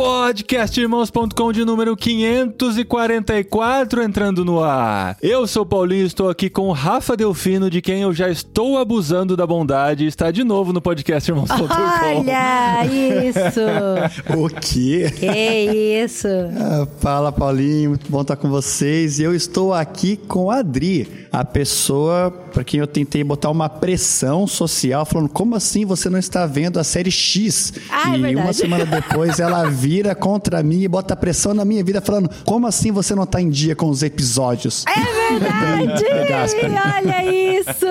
Podcastirmãos.com de número 544 entrando no ar. Eu sou o Paulinho, estou aqui com o Rafa Delfino, de quem eu já estou abusando da bondade, e está de novo no podcastirmãos.com. Olha isso! O quê? que isso? Ah, fala, Paulinho. Muito bom estar com vocês. E eu estou aqui com a Adri, a pessoa para quem eu tentei botar uma pressão social, falando: como assim você não está vendo a série X? Ah, é e verdade. uma semana depois ela vira contra mim e bota pressão na minha vida, falando: como assim você não está em dia com os episódios? É verdade! Olha isso!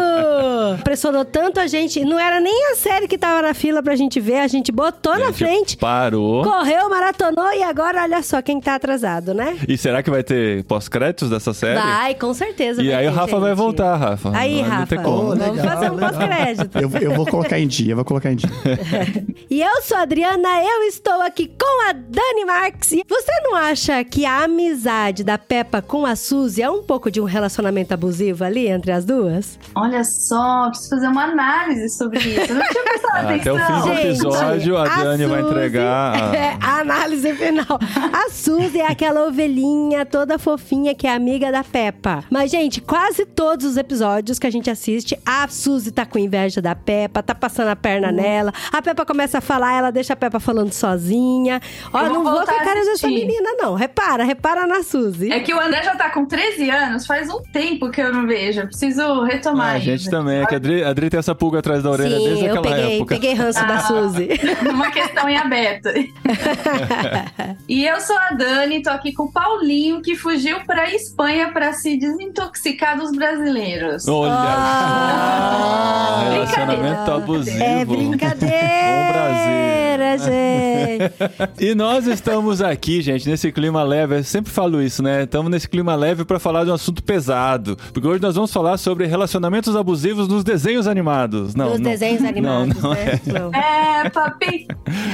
Pressionou tanto a gente. Não era nem a série que tava na fila pra gente ver, a gente botou na Gente, frente. Parou. Correu, maratonou e agora olha só quem tá atrasado, né? E será que vai ter pós-créditos dessa série? Vai, com certeza. E vai aí o ter, Rafa vai gente. voltar, Rafa. Aí, Não vai Rafa, como. Oh, vamos legal, fazer um pós-crédito. Eu, eu vou colocar em dia, eu vou colocar em dia. E eu sou a Adriana, eu estou aqui com a Dani Marques. E você não acha que a amizade da Peppa com a Suzy é um pouco de um relacionamento abusivo ali entre as duas? Olha só, preciso fazer uma análise sobre isso. Eu não tinha prestado Ah, Até atenção. o fim do Gente, episódio, a Dani vai Suzy- entregar. a- É, a análise final. A Suzy é aquela ovelhinha toda fofinha que é amiga da Peppa. Mas, gente, quase todos os episódios que a gente assiste, a Suzy tá com inveja da Peppa, tá passando a perna nela. A Peppa começa a falar, ela deixa a Peppa falando sozinha. Ó, Eu vou não vou com voltar a cara dessa menina, não. Repara, repara na Suzy. É que o André já tá com 13 anos, faz um tempo que eu não vejo. Eu preciso retomar Ah, a gente também, é que a Adri, a Adri tem essa pulga atrás da orelha Sim, desde eu aquela peguei, época. peguei ranço da Ah. Suzy. Uma questão em aberto. e eu sou a Dani, tô aqui com o Paulinho, que fugiu pra Espanha pra se desintoxicar dos brasileiros. Olha, Ah, relacionamento brincadeira. abusivo. É brincadeira, gente. E nós estamos aqui, gente, nesse clima leve. Eu sempre falo isso, né? Estamos nesse clima leve para falar de um assunto pesado. Porque hoje nós vamos falar sobre relacionamentos abusivos nos desenhos animados. Não, Dos não. desenhos animados, não, não né? Não. É, papi.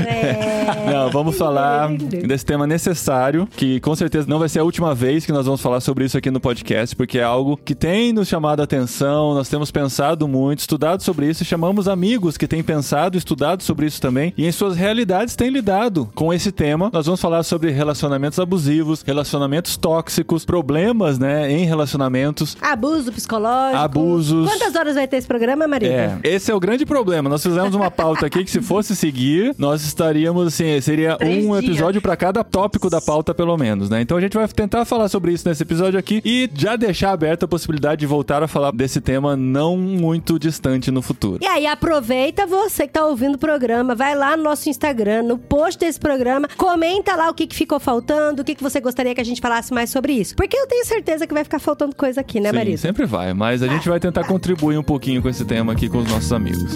É. Não, vamos falar desse tema necessário, que com certeza não vai ser a última vez que nós vamos falar sobre isso aqui no podcast, porque é algo que tem nos chamado a atenção, nós temos pensado muito, estudado sobre isso, e chamamos amigos que têm pensado estudado sobre isso também, e em suas realidades têm lidado com esse tema. Nós vamos falar sobre relacionamentos abusivos, relacionamentos tóxicos, problemas, né, em relacionamentos. Abuso psicológico. Abusos. Quantas horas vai ter esse programa, Maria? É, esse é o grande problema. Nós fizemos uma pauta aqui que se fosse seguir, nós estaríamos assim, seria Três um episódio pra cada tópico da pauta pelo menos, né? Então a gente vai tentar falar sobre isso nesse episódio aqui e já deixar aberta a possibilidade de voltar a falar desse tema não muito distante no futuro. E aí, aproveita você que tá ouvindo o programa, vai lá no nosso Instagram, no post desse programa, comenta lá o que, que ficou faltando, o que, que você gostaria que a gente falasse mais sobre isso. Porque eu tenho certeza que vai ficar faltando coisa aqui, né, Sim, Marisa? sempre vai, mas a gente vai tentar contribuir um pouquinho com esse tema aqui com os nossos amigos.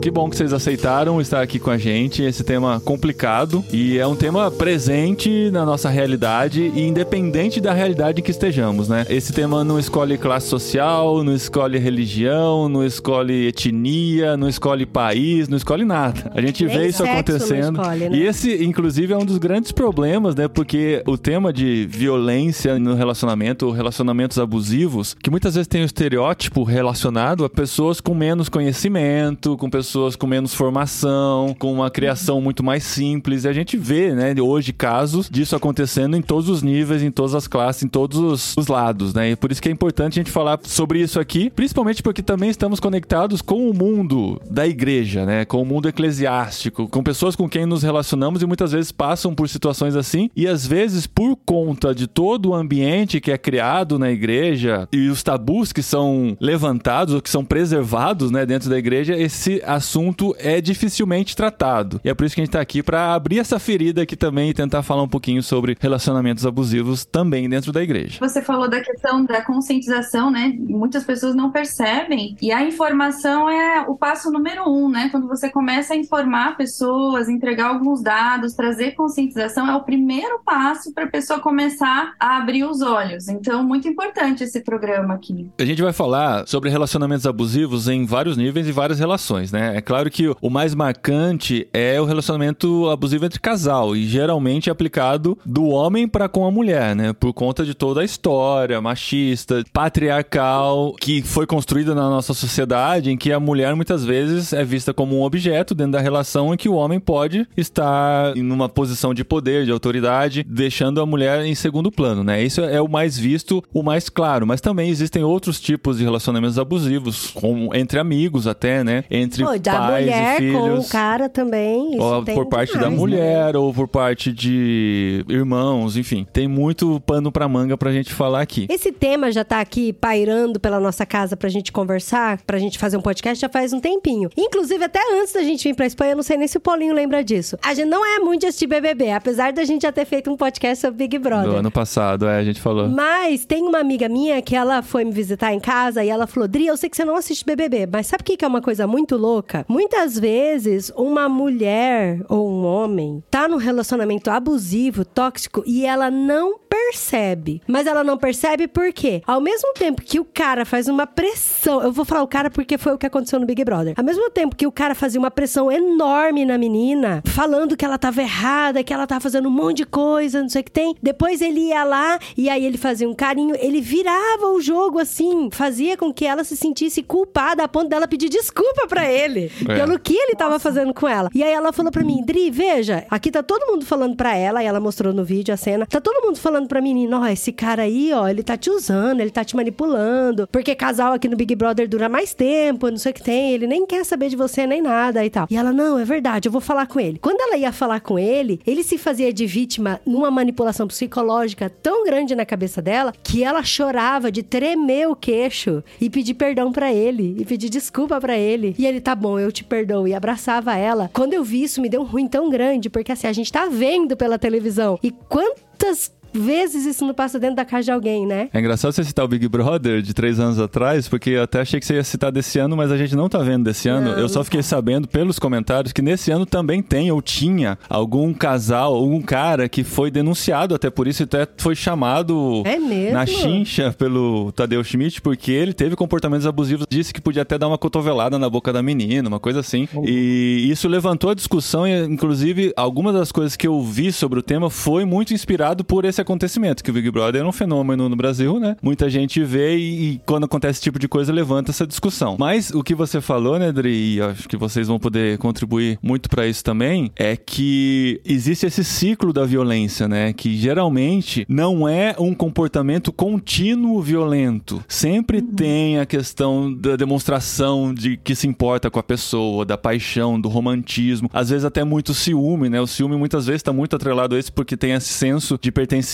Que bom que vocês aceitaram estar aqui com a gente. Esse tema complicado e é um tema presente na nossa realidade e independente da realidade em que estejamos, né? Esse tema não escolhe classe social, não escolhe religião, não escolhe etnia, não escolhe país, não escolhe nada. A gente Nem vê isso acontecendo. escolhe, né? E esse, inclusive, é um dos grandes problemas, né? Porque o tema de violência no relacionamento, ou relacionamentos abusivos, que muitas vezes tem o estereótipo relacionado a pessoas com menos conhecimento, com pessoas com menos formação, com uma criação muito mais simples. E a gente vê, né, hoje casos disso acontecendo em todos os níveis, em todas as classes, em todos os, os lados, né? E por isso que é importante a gente falar sobre isso aqui, principalmente porque também estamos conectados com o mundo da igreja, né? Com o mundo eclesiástico, com pessoas com quem nos relacionamos e muitas vezes passam por situações assim, e às vezes por conta de todo o ambiente que é criado na igreja e os tabus que são levantados ou que são preservados, né, dentro da igreja, esse assunto é dificilmente tratado. E é por isso que a gente tá aqui para abrir essa ferida aqui também e tentar falar um pouquinho sobre relacionamentos abusivos também dentro da igreja. Você falou da questão da conscientização, né? Muitas pessoas não percebem. E a informação é o passo número um, né? Quando você começa a informar pessoas, entregar alguns dados, trazer conscientização, é o primeiro passo para a pessoa começar a abrir os olhos. Então, muito importante esse programa aqui. A gente vai falar sobre relacionamentos abusivos em vários níveis e várias relações, né? É claro que o mais marcante é o relacionamento abusivo entre casal e geralmente é aplicado do homem para com a mulher, né? Por conta de toda a história machista, patriarcal que foi construída na nossa sociedade, em que a mulher muitas vezes é vista como um objeto dentro da relação em que o homem pode estar em uma posição de poder, de autoridade, deixando a mulher em segundo plano, né? Isso é o mais visto, o mais claro, mas também existem outros tipos de relacionamentos abusivos, como entre amigos até, né? Entre Pô, da pais mulher e filhos. com o cara também. Isso Ou por parte da demais, né? mulher, ou por parte de irmãos, enfim. Tem muito pano pra manga pra gente falar aqui. Esse tema já tá aqui pairando pela nossa casa pra gente conversar, pra gente fazer um podcast já faz um tempinho. Inclusive, até antes da gente vir pra Espanha, eu não sei nem se o Paulinho lembra disso. A gente não é muito de assistir BBB, apesar da gente já ter feito um podcast sobre Big Brother. Do ano passado, é, a gente falou. Mas tem uma amiga minha que ela foi me visitar em casa e ela falou: Dri, eu sei que você não assiste BBB, mas sabe o que é uma coisa muito louca? Muitas vezes uma mulher ou um homem tá num relacionamento abusivo, tóxico e ela não percebe. Mas ela não percebe por quê? Ao mesmo tempo que o cara faz uma pressão, eu vou falar o cara porque foi o que aconteceu no Big Brother. Ao mesmo tempo que o cara fazia uma pressão enorme na menina, falando que ela tava errada, que ela tava fazendo um monte de coisa, não sei o que tem. Depois ele ia lá e aí ele fazia um carinho, ele virava o jogo assim, fazia com que ela se sentisse culpada a ponto dela pedir desculpa pra ele É. pelo que ele tava fazendo com ela. E aí ela falou pra mim, Dri, veja, aqui tá todo mundo falando pra ela, e ela mostrou no vídeo a cena, tá todo mundo falando pra menina, ó, esse cara aí, ó, ele tá te usando, ele tá te manipulando, porque casal aqui no Big Brother dura mais tempo, não sei o que tem, ele nem quer saber de você nem nada e tal. E ela, não, é verdade, eu vou falar com ele. Quando ela ia falar com ele, ele se fazia de vítima numa manipulação psicológica tão grande na cabeça dela que ela chorava de tremer o queixo e pedir perdão pra ele e pedir desculpa pra ele. E ele, tá bom, eu te perdoo e abraçava ela. Quando eu vi isso, me deu um ruim tão grande, porque assim, a gente tá vendo pela televisão. E quantas vezes isso não passa dentro da casa de alguém, né? É engraçado você citar o Big Brother de três anos atrás, porque eu até achei que você ia citar desse ano, mas a gente não tá vendo desse ano. Não, eu só fiquei tá. sabendo pelos comentários que nesse ano também tem ou tinha algum casal, algum cara que foi denunciado até por isso, e até foi chamado É na chincha pelo Tadeu Schmidt, porque ele teve comportamentos abusivos, disse que podia até dar uma cotovelada na boca da menina, uma coisa assim. E isso levantou a discussão, e inclusive algumas das coisas que eu vi sobre o tema foi muito inspirado por esse acontecimento, que o Big Brother é um fenômeno no Brasil, né? Muita gente vê e, e quando acontece esse tipo de coisa levanta essa discussão. Mas o que você falou, né, Dri, e acho que vocês vão poder contribuir muito pra isso também, é que existe esse ciclo da violência, né? Que geralmente não é um comportamento contínuo violento. Sempre tem a questão da demonstração de que se importa com a pessoa, da paixão, do romantismo, às vezes até muito ciúme, né? O ciúme muitas vezes está muito atrelado a isso porque tem esse senso de pertencimento,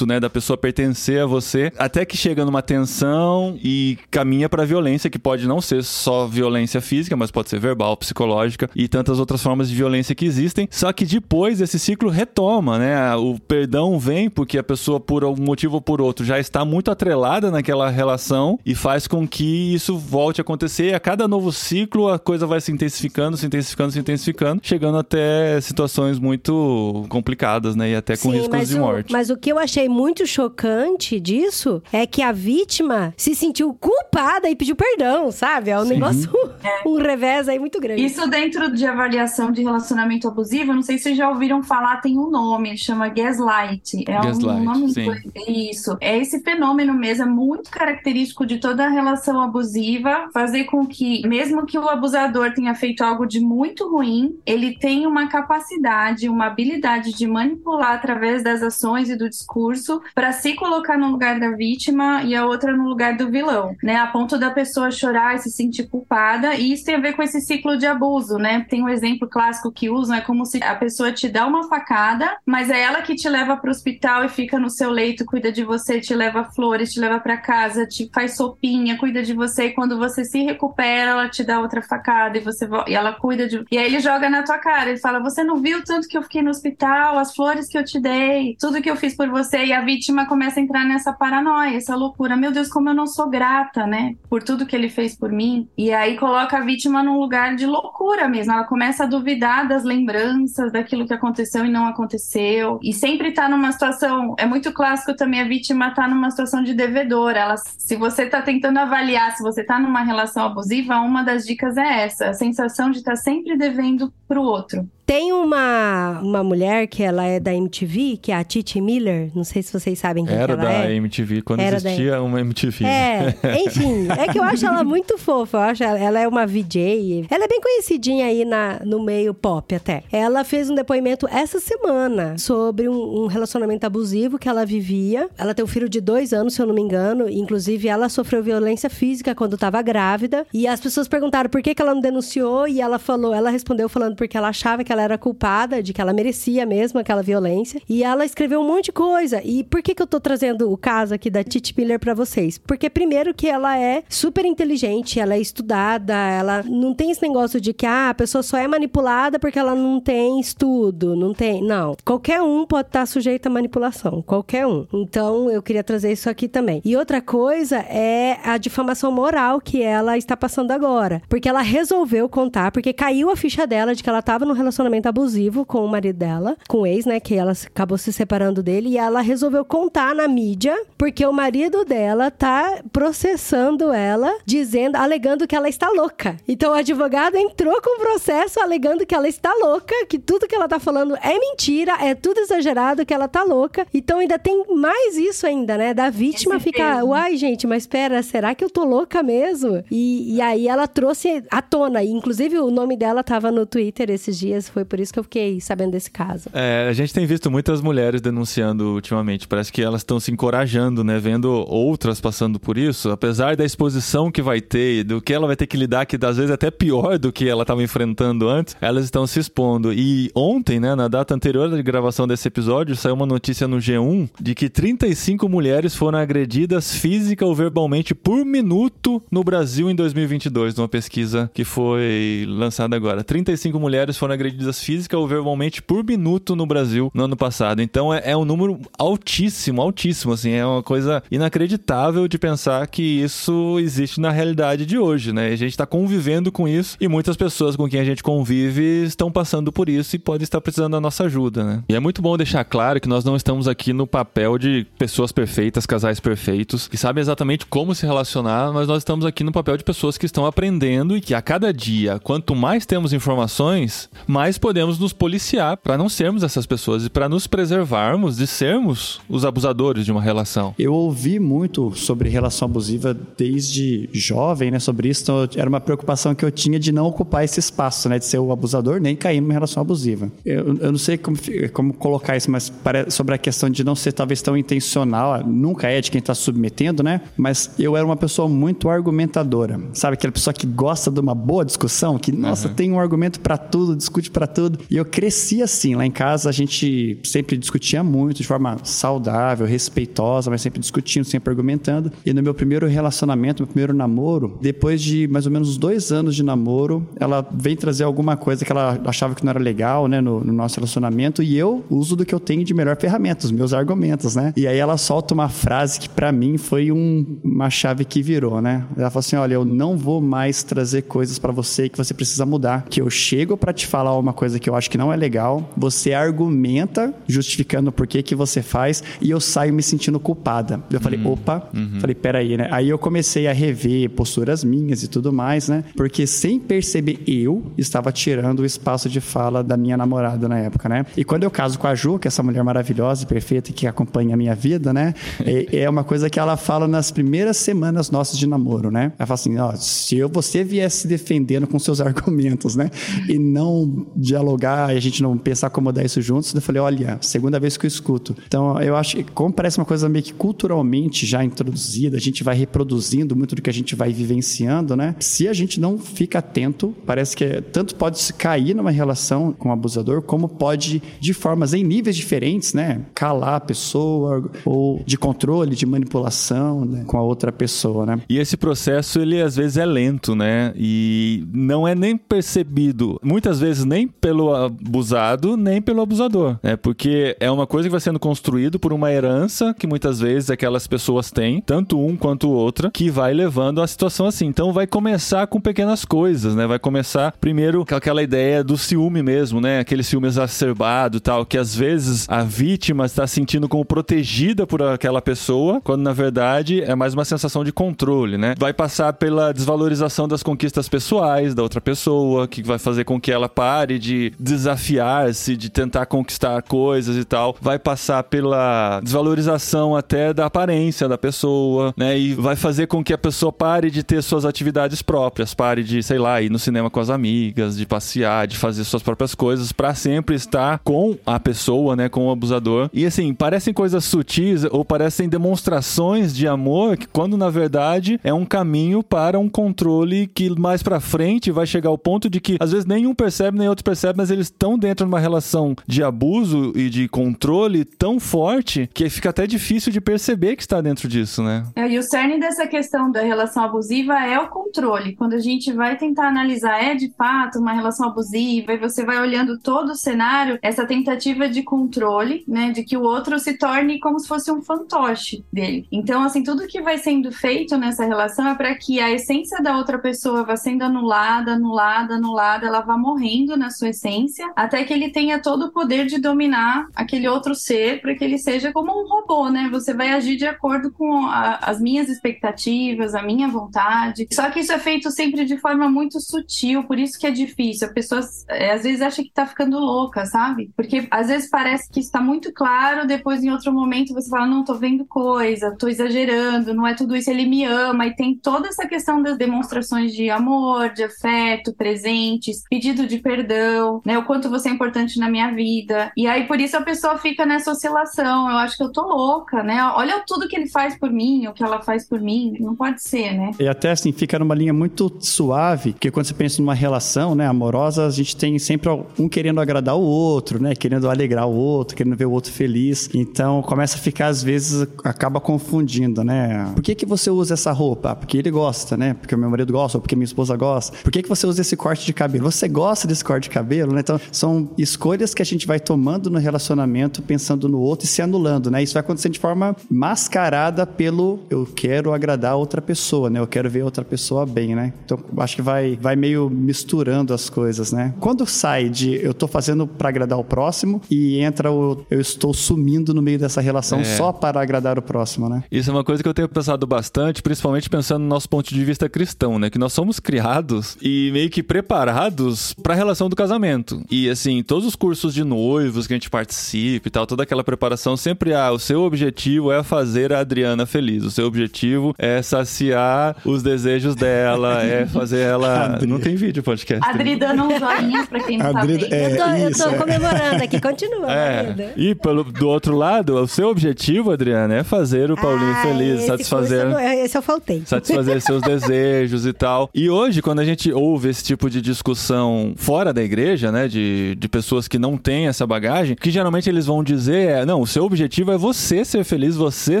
né? Da pessoa pertencer a você, até que chega numa tensão e caminha pra violência, que pode não ser só violência física, mas pode ser verbal, psicológica e tantas outras formas de violência que existem. Só que depois esse ciclo retoma, né? O perdão vem porque a pessoa, por algum motivo ou por outro, já está muito atrelada naquela relação e faz com que isso volte a acontecer. E a cada novo ciclo, a coisa vai se intensificando, se intensificando, se intensificando, chegando até situações muito complicadas, né? E até com Sim, riscos de o, morte. mas o que eu achei muito chocante disso é que a vítima se sentiu culpada e pediu perdão, sabe? É um negócio, um revés aí muito grande. Isso dentro de avaliação de relacionamento abusivo, não sei se vocês já ouviram falar, tem um nome, chama gaslight. É Gaslight, um nome sim. Isso. É esse fenômeno mesmo, é muito característico de toda relação abusiva, fazer com que, mesmo que o abusador tenha feito algo de muito ruim, ele tem uma capacidade, uma habilidade de manipular através das ações e do discurso para se colocar no lugar da vítima e a outra no lugar do vilão, né? A ponto da pessoa chorar e se sentir culpada. E isso tem a ver com esse ciclo de abuso, né? Tem um exemplo clássico que usam, é como se a pessoa te dá uma facada, mas é ela que te leva para o hospital e fica no seu leito, cuida de você, te leva flores, te leva para casa, te faz sopinha, cuida de você. E quando você se recupera, ela te dá outra facada e você e ela cuida de. E aí ele joga na tua cara. Ele fala: Você não viu tanto que eu fiquei no hospital, as flores que eu te dei, tudo que eu fiz por você. E a vítima começa a entrar nessa paranoia, essa loucura. Meu Deus, como eu não sou grata, né? Por tudo que ele fez por mim. E aí coloca a vítima num lugar de loucura mesmo. Ela começa a duvidar das lembranças, daquilo que aconteceu e não aconteceu. E sempre tá numa situação. É muito clássico também a vítima tá numa situação de devedor. Ela, se você tá tentando avaliar se você tá numa relação abusiva, uma das dicas é essa: a sensação de estar tá sempre devendo pro outro. Tem uma, uma mulher que ela é da MTV, que é a Titi Miller. Não sei se vocês sabem quem Era ela da é. MTV, quando Era existia da- uma MTV. É, enfim, é que eu acho ela muito fofa. Eu acho ela, ela é uma VJ. Ela é bem conhecidinha aí na, no meio pop até. Ela fez um depoimento essa semana sobre um, um relacionamento abusivo que ela vivia. Ela tem um filho de dois anos, se eu não me engano. Inclusive, ela sofreu violência física quando estava grávida. E as pessoas perguntaram por que, que ela não denunciou. E ela falou, ela respondeu falando porque ela achava que ela era culpada, de que ela merecia mesmo aquela violência. E ela escreveu um monte de coisa. E por que, que eu tô trazendo o caso aqui da Titi Miller pra vocês? Porque, primeiro, que ela é super inteligente, ela é estudada, ela não tem esse negócio de que ah, a pessoa só é manipulada porque ela não tem estudo, não tem. Não. Qualquer um pode estar sujeito à manipulação. Qualquer um. Então, eu queria trazer isso aqui também. E outra coisa é a difamação moral que ela está passando agora. Porque ela resolveu contar, porque caiu a ficha dela de que ela estava num relacionamento abusivo com o marido dela, com o ex, né? Que ela acabou se separando dele. E ela resolveu contar na mídia, porque o marido dela tá processando ela, dizendo, alegando que ela está louca. Então o advogado entrou com o processo alegando que ela está louca, que tudo que ela tá falando é mentira, é tudo exagerado, que ela tá louca. Então ainda tem mais isso ainda, né? Da vítima Esse ficar, uai, gente, mas espera, será que eu tô louca mesmo? E, e aí ela trouxe à tona, e inclusive o nome dela tava no Twitter esses dias, foi por isso que eu fiquei sabendo desse caso. É, a gente tem visto muitas mulheres denunciando ultimamente. Parece que elas estão se encorajando, né? Vendo outras passando por isso. Apesar da exposição que vai ter, do que ela vai ter que lidar, que às vezes é até pior do que ela estava enfrentando antes, elas estão se expondo. E ontem, né, na data anterior da gravação desse episódio, saiu uma notícia no G1 de que 35 mulheres foram agredidas física ou verbalmente por minuto no Brasil em 2022, numa pesquisa que foi lançada agora. 35 mulheres foram agredidas física ou verbalmente por minuto no Brasil no ano passado. Então é, é um número altíssimo, altíssimo, assim, é uma coisa inacreditável de pensar que isso existe na realidade de hoje, né? A gente tá convivendo com isso e muitas pessoas com quem a gente convive estão passando por isso e podem estar precisando da nossa ajuda, né? E é muito bom deixar claro que nós não estamos aqui no papel de pessoas perfeitas, casais perfeitos, que sabem exatamente como se relacionar, mas nós estamos aqui no papel de pessoas que estão aprendendo e que a cada dia, quanto mais temos informações, mais podemos nos policiar para não sermos essas pessoas e para nos preservarmos de sermos os abusadores de uma relação. Eu ouvi muito sobre relação abusiva desde jovem, né? Sobre isso, então era uma preocupação que eu tinha de não ocupar esse espaço, né? De ser o abusador, nem cair numa relação abusiva. Eu, eu não sei como, como colocar isso, mas sobre a questão de não ser talvez tão intencional, nunca é de quem está submetendo, né? Mas eu era uma pessoa muito argumentadora. Sabe aquela pessoa que gosta de uma boa discussão, que, nossa, tem um argumento para tudo, discute para tudo. E eu cresci assim. Lá em casa a gente sempre discutia muito, de forma saudável, respeitosa, mas sempre discutindo, sempre argumentando. E no meu primeiro relacionamento, meu primeiro namoro, depois de mais ou menos dois anos de namoro, ela vem trazer alguma coisa que ela achava que não era legal, né, no, no nosso relacionamento. E eu uso do que eu tenho de melhor ferramenta, os meus argumentos, né? E aí ela solta uma frase que para mim foi um- uma chave que virou, né? Ela falou assim: olha, eu não vou mais trazer coisas para você que você precisa mudar. Que eu chego para te falar uma coisa que eu acho que não é legal, você argumenta justificando por que que você faz e eu saio me sentindo culpada. Eu falei, opa, falei, peraí, né? Aí eu comecei a rever posturas minhas e tudo mais, né? Porque sem perceber, eu estava tirando o espaço de fala da minha namorada na época, né? E quando eu caso com a Ju, que é essa mulher maravilhosa e perfeita que acompanha a minha vida, né? É, é uma coisa que ela fala nas primeiras semanas nossas de namoro, né? Ela fala assim, ó, se eu, você viesse se defendendo com seus argumentos, né? E não dialogar e a gente não pensar como dar isso juntos. Eu falei, olha, segunda vez que eu escuto. Então, eu acho que, como parece uma coisa meio que culturalmente já introduzida, a gente vai reproduzindo muito do que a gente vai vivenciando, né? Se a gente não fica atento, parece que tanto pode se cair numa relação com o abusador, como pode, de formas em níveis diferentes, né? Calar a pessoa, ou de controle, de manipulação né? com a outra pessoa, né? E esse processo, ele às vezes é lento, né? E não é nem percebido, muitas vezes nem pelo abusado, nem pelo abusador, né? Porque é uma coisa que vai sendo construído por uma herança que muitas vezes aquelas pessoas têm, tanto um quanto outra, que vai levando a situação assim. Então vai começar com pequenas coisas, né? Vai começar primeiro com aquela ideia do ciúme mesmo, né? Aquele ciúme exacerbado tal, que às vezes a vítima está sentindo como protegida por aquela pessoa, quando na verdade é mais uma sensação de controle, né? Vai passar pela desvalorização das conquistas pessoais da outra pessoa, que vai fazer com que ela pare de desafiar-se, de tentar conquistar coisas e tal. Vai passar pela desvalorização até da aparência da pessoa, né? E vai fazer com que a pessoa pare de ter suas atividades próprias, pare de, sei lá, ir no cinema com as amigas, de passear, de fazer suas próprias coisas para sempre estar com a pessoa, né, com o abusador. E assim, parecem coisas sutis ou parecem demonstrações de amor que quando na verdade é um caminho para um controle que mais para frente vai chegar ao ponto de que às vezes nenhum percebe nem outro percebe, mas eles estão dentro de uma relação de abuso e de controle tão forte que fica até difícil de perceber que está dentro disso, né? É, e o cerne dessa questão da relação abusiva é o controle. Quando a gente vai tentar analisar, é de fato uma relação abusiva, e você vai olhando todo o cenário, essa tentativa de controle, né, de que o outro se torne como se fosse um fantoche dele. Então, assim, tudo que vai sendo feito nessa relação é para que a essência da outra pessoa vá sendo anulada, anulada, anulada, ela vá morrendo na sua essência, até que ele tenha todo o poder de dominar aquele outro ser, para que ele seja como um robô, né? Você vai agir de acordo com a, as minhas expectativas, a minha vontade. Só que isso é feito sempre de forma muito sutil, por isso que é difícil. A pessoa é, às vezes acha que tá ficando louca, sabe? Porque às vezes parece que está muito claro, depois em outro momento você fala, não, tô vendo coisa, tô exagerando, não é tudo isso, ele me ama, e tem toda essa questão das demonstrações de amor, de afeto, presentes, pedido de perdão, né? O quanto você é importante na minha vida. E aí por isso a pessoa fica nessa oscilação. Eu acho que eu tô louca, né? Olha tudo que ele faz por mim, o que ela faz por mim. Não pode ser, né? E até assim, fica numa linha muito suave, porque quando você pensa numa relação, né, amorosa, a gente tem sempre um querendo agradar o outro, né? Querendo alegrar o outro, querendo ver o outro feliz. Então começa a ficar, às vezes, acaba confundindo, né? Por que, que você usa essa roupa? Ah, porque ele gosta, né? Porque o meu marido gosta, ou porque minha esposa gosta. Por que, que você usa esse corte de cabelo? Você gosta desse corte de cabelo, né? Então, são escolhas que a gente vai tomando no relacionamento, pensando no outro e se anulando, né? Isso vai acontecer de forma mascarada pelo eu quero agradar a outra pessoa, né? Eu quero ver outra pessoa bem, né? Então, acho que vai, vai meio misturando as coisas, né? Quando sai de eu tô fazendo para agradar o próximo e entra o eu estou sumindo no meio dessa relação É. só para agradar o próximo, né? Isso é uma coisa que eu tenho pensado bastante, principalmente pensando no nosso ponto de vista cristão, né? Que nós somos criados e meio que preparados para a relação do casamento. E assim, todos os cursos de noivos que a gente participa e tal, toda aquela preparação sempre há, o seu objetivo é fazer a Adriana feliz. O seu objetivo é saciar os desejos dela, é fazer ela. Adri. Não tem vídeo podcast. Adri dando uns joinhas pra quem não Adri- tá vendo. é, eu tô, eu isso, tô é. comemorando aqui, continua, É. E pelo, do outro lado, o seu objetivo, Adriana, é fazer o Paulinho Ah, feliz, esse satisfazer. eu não- Esse eu faltei. satisfazer seus desejos e tal. E hoje, quando a gente ouve esse tipo de discussão fora da igreja, né, de, de pessoas que não têm essa bagagem, que geralmente eles vão dizer é, não, o seu objetivo é você ser feliz, você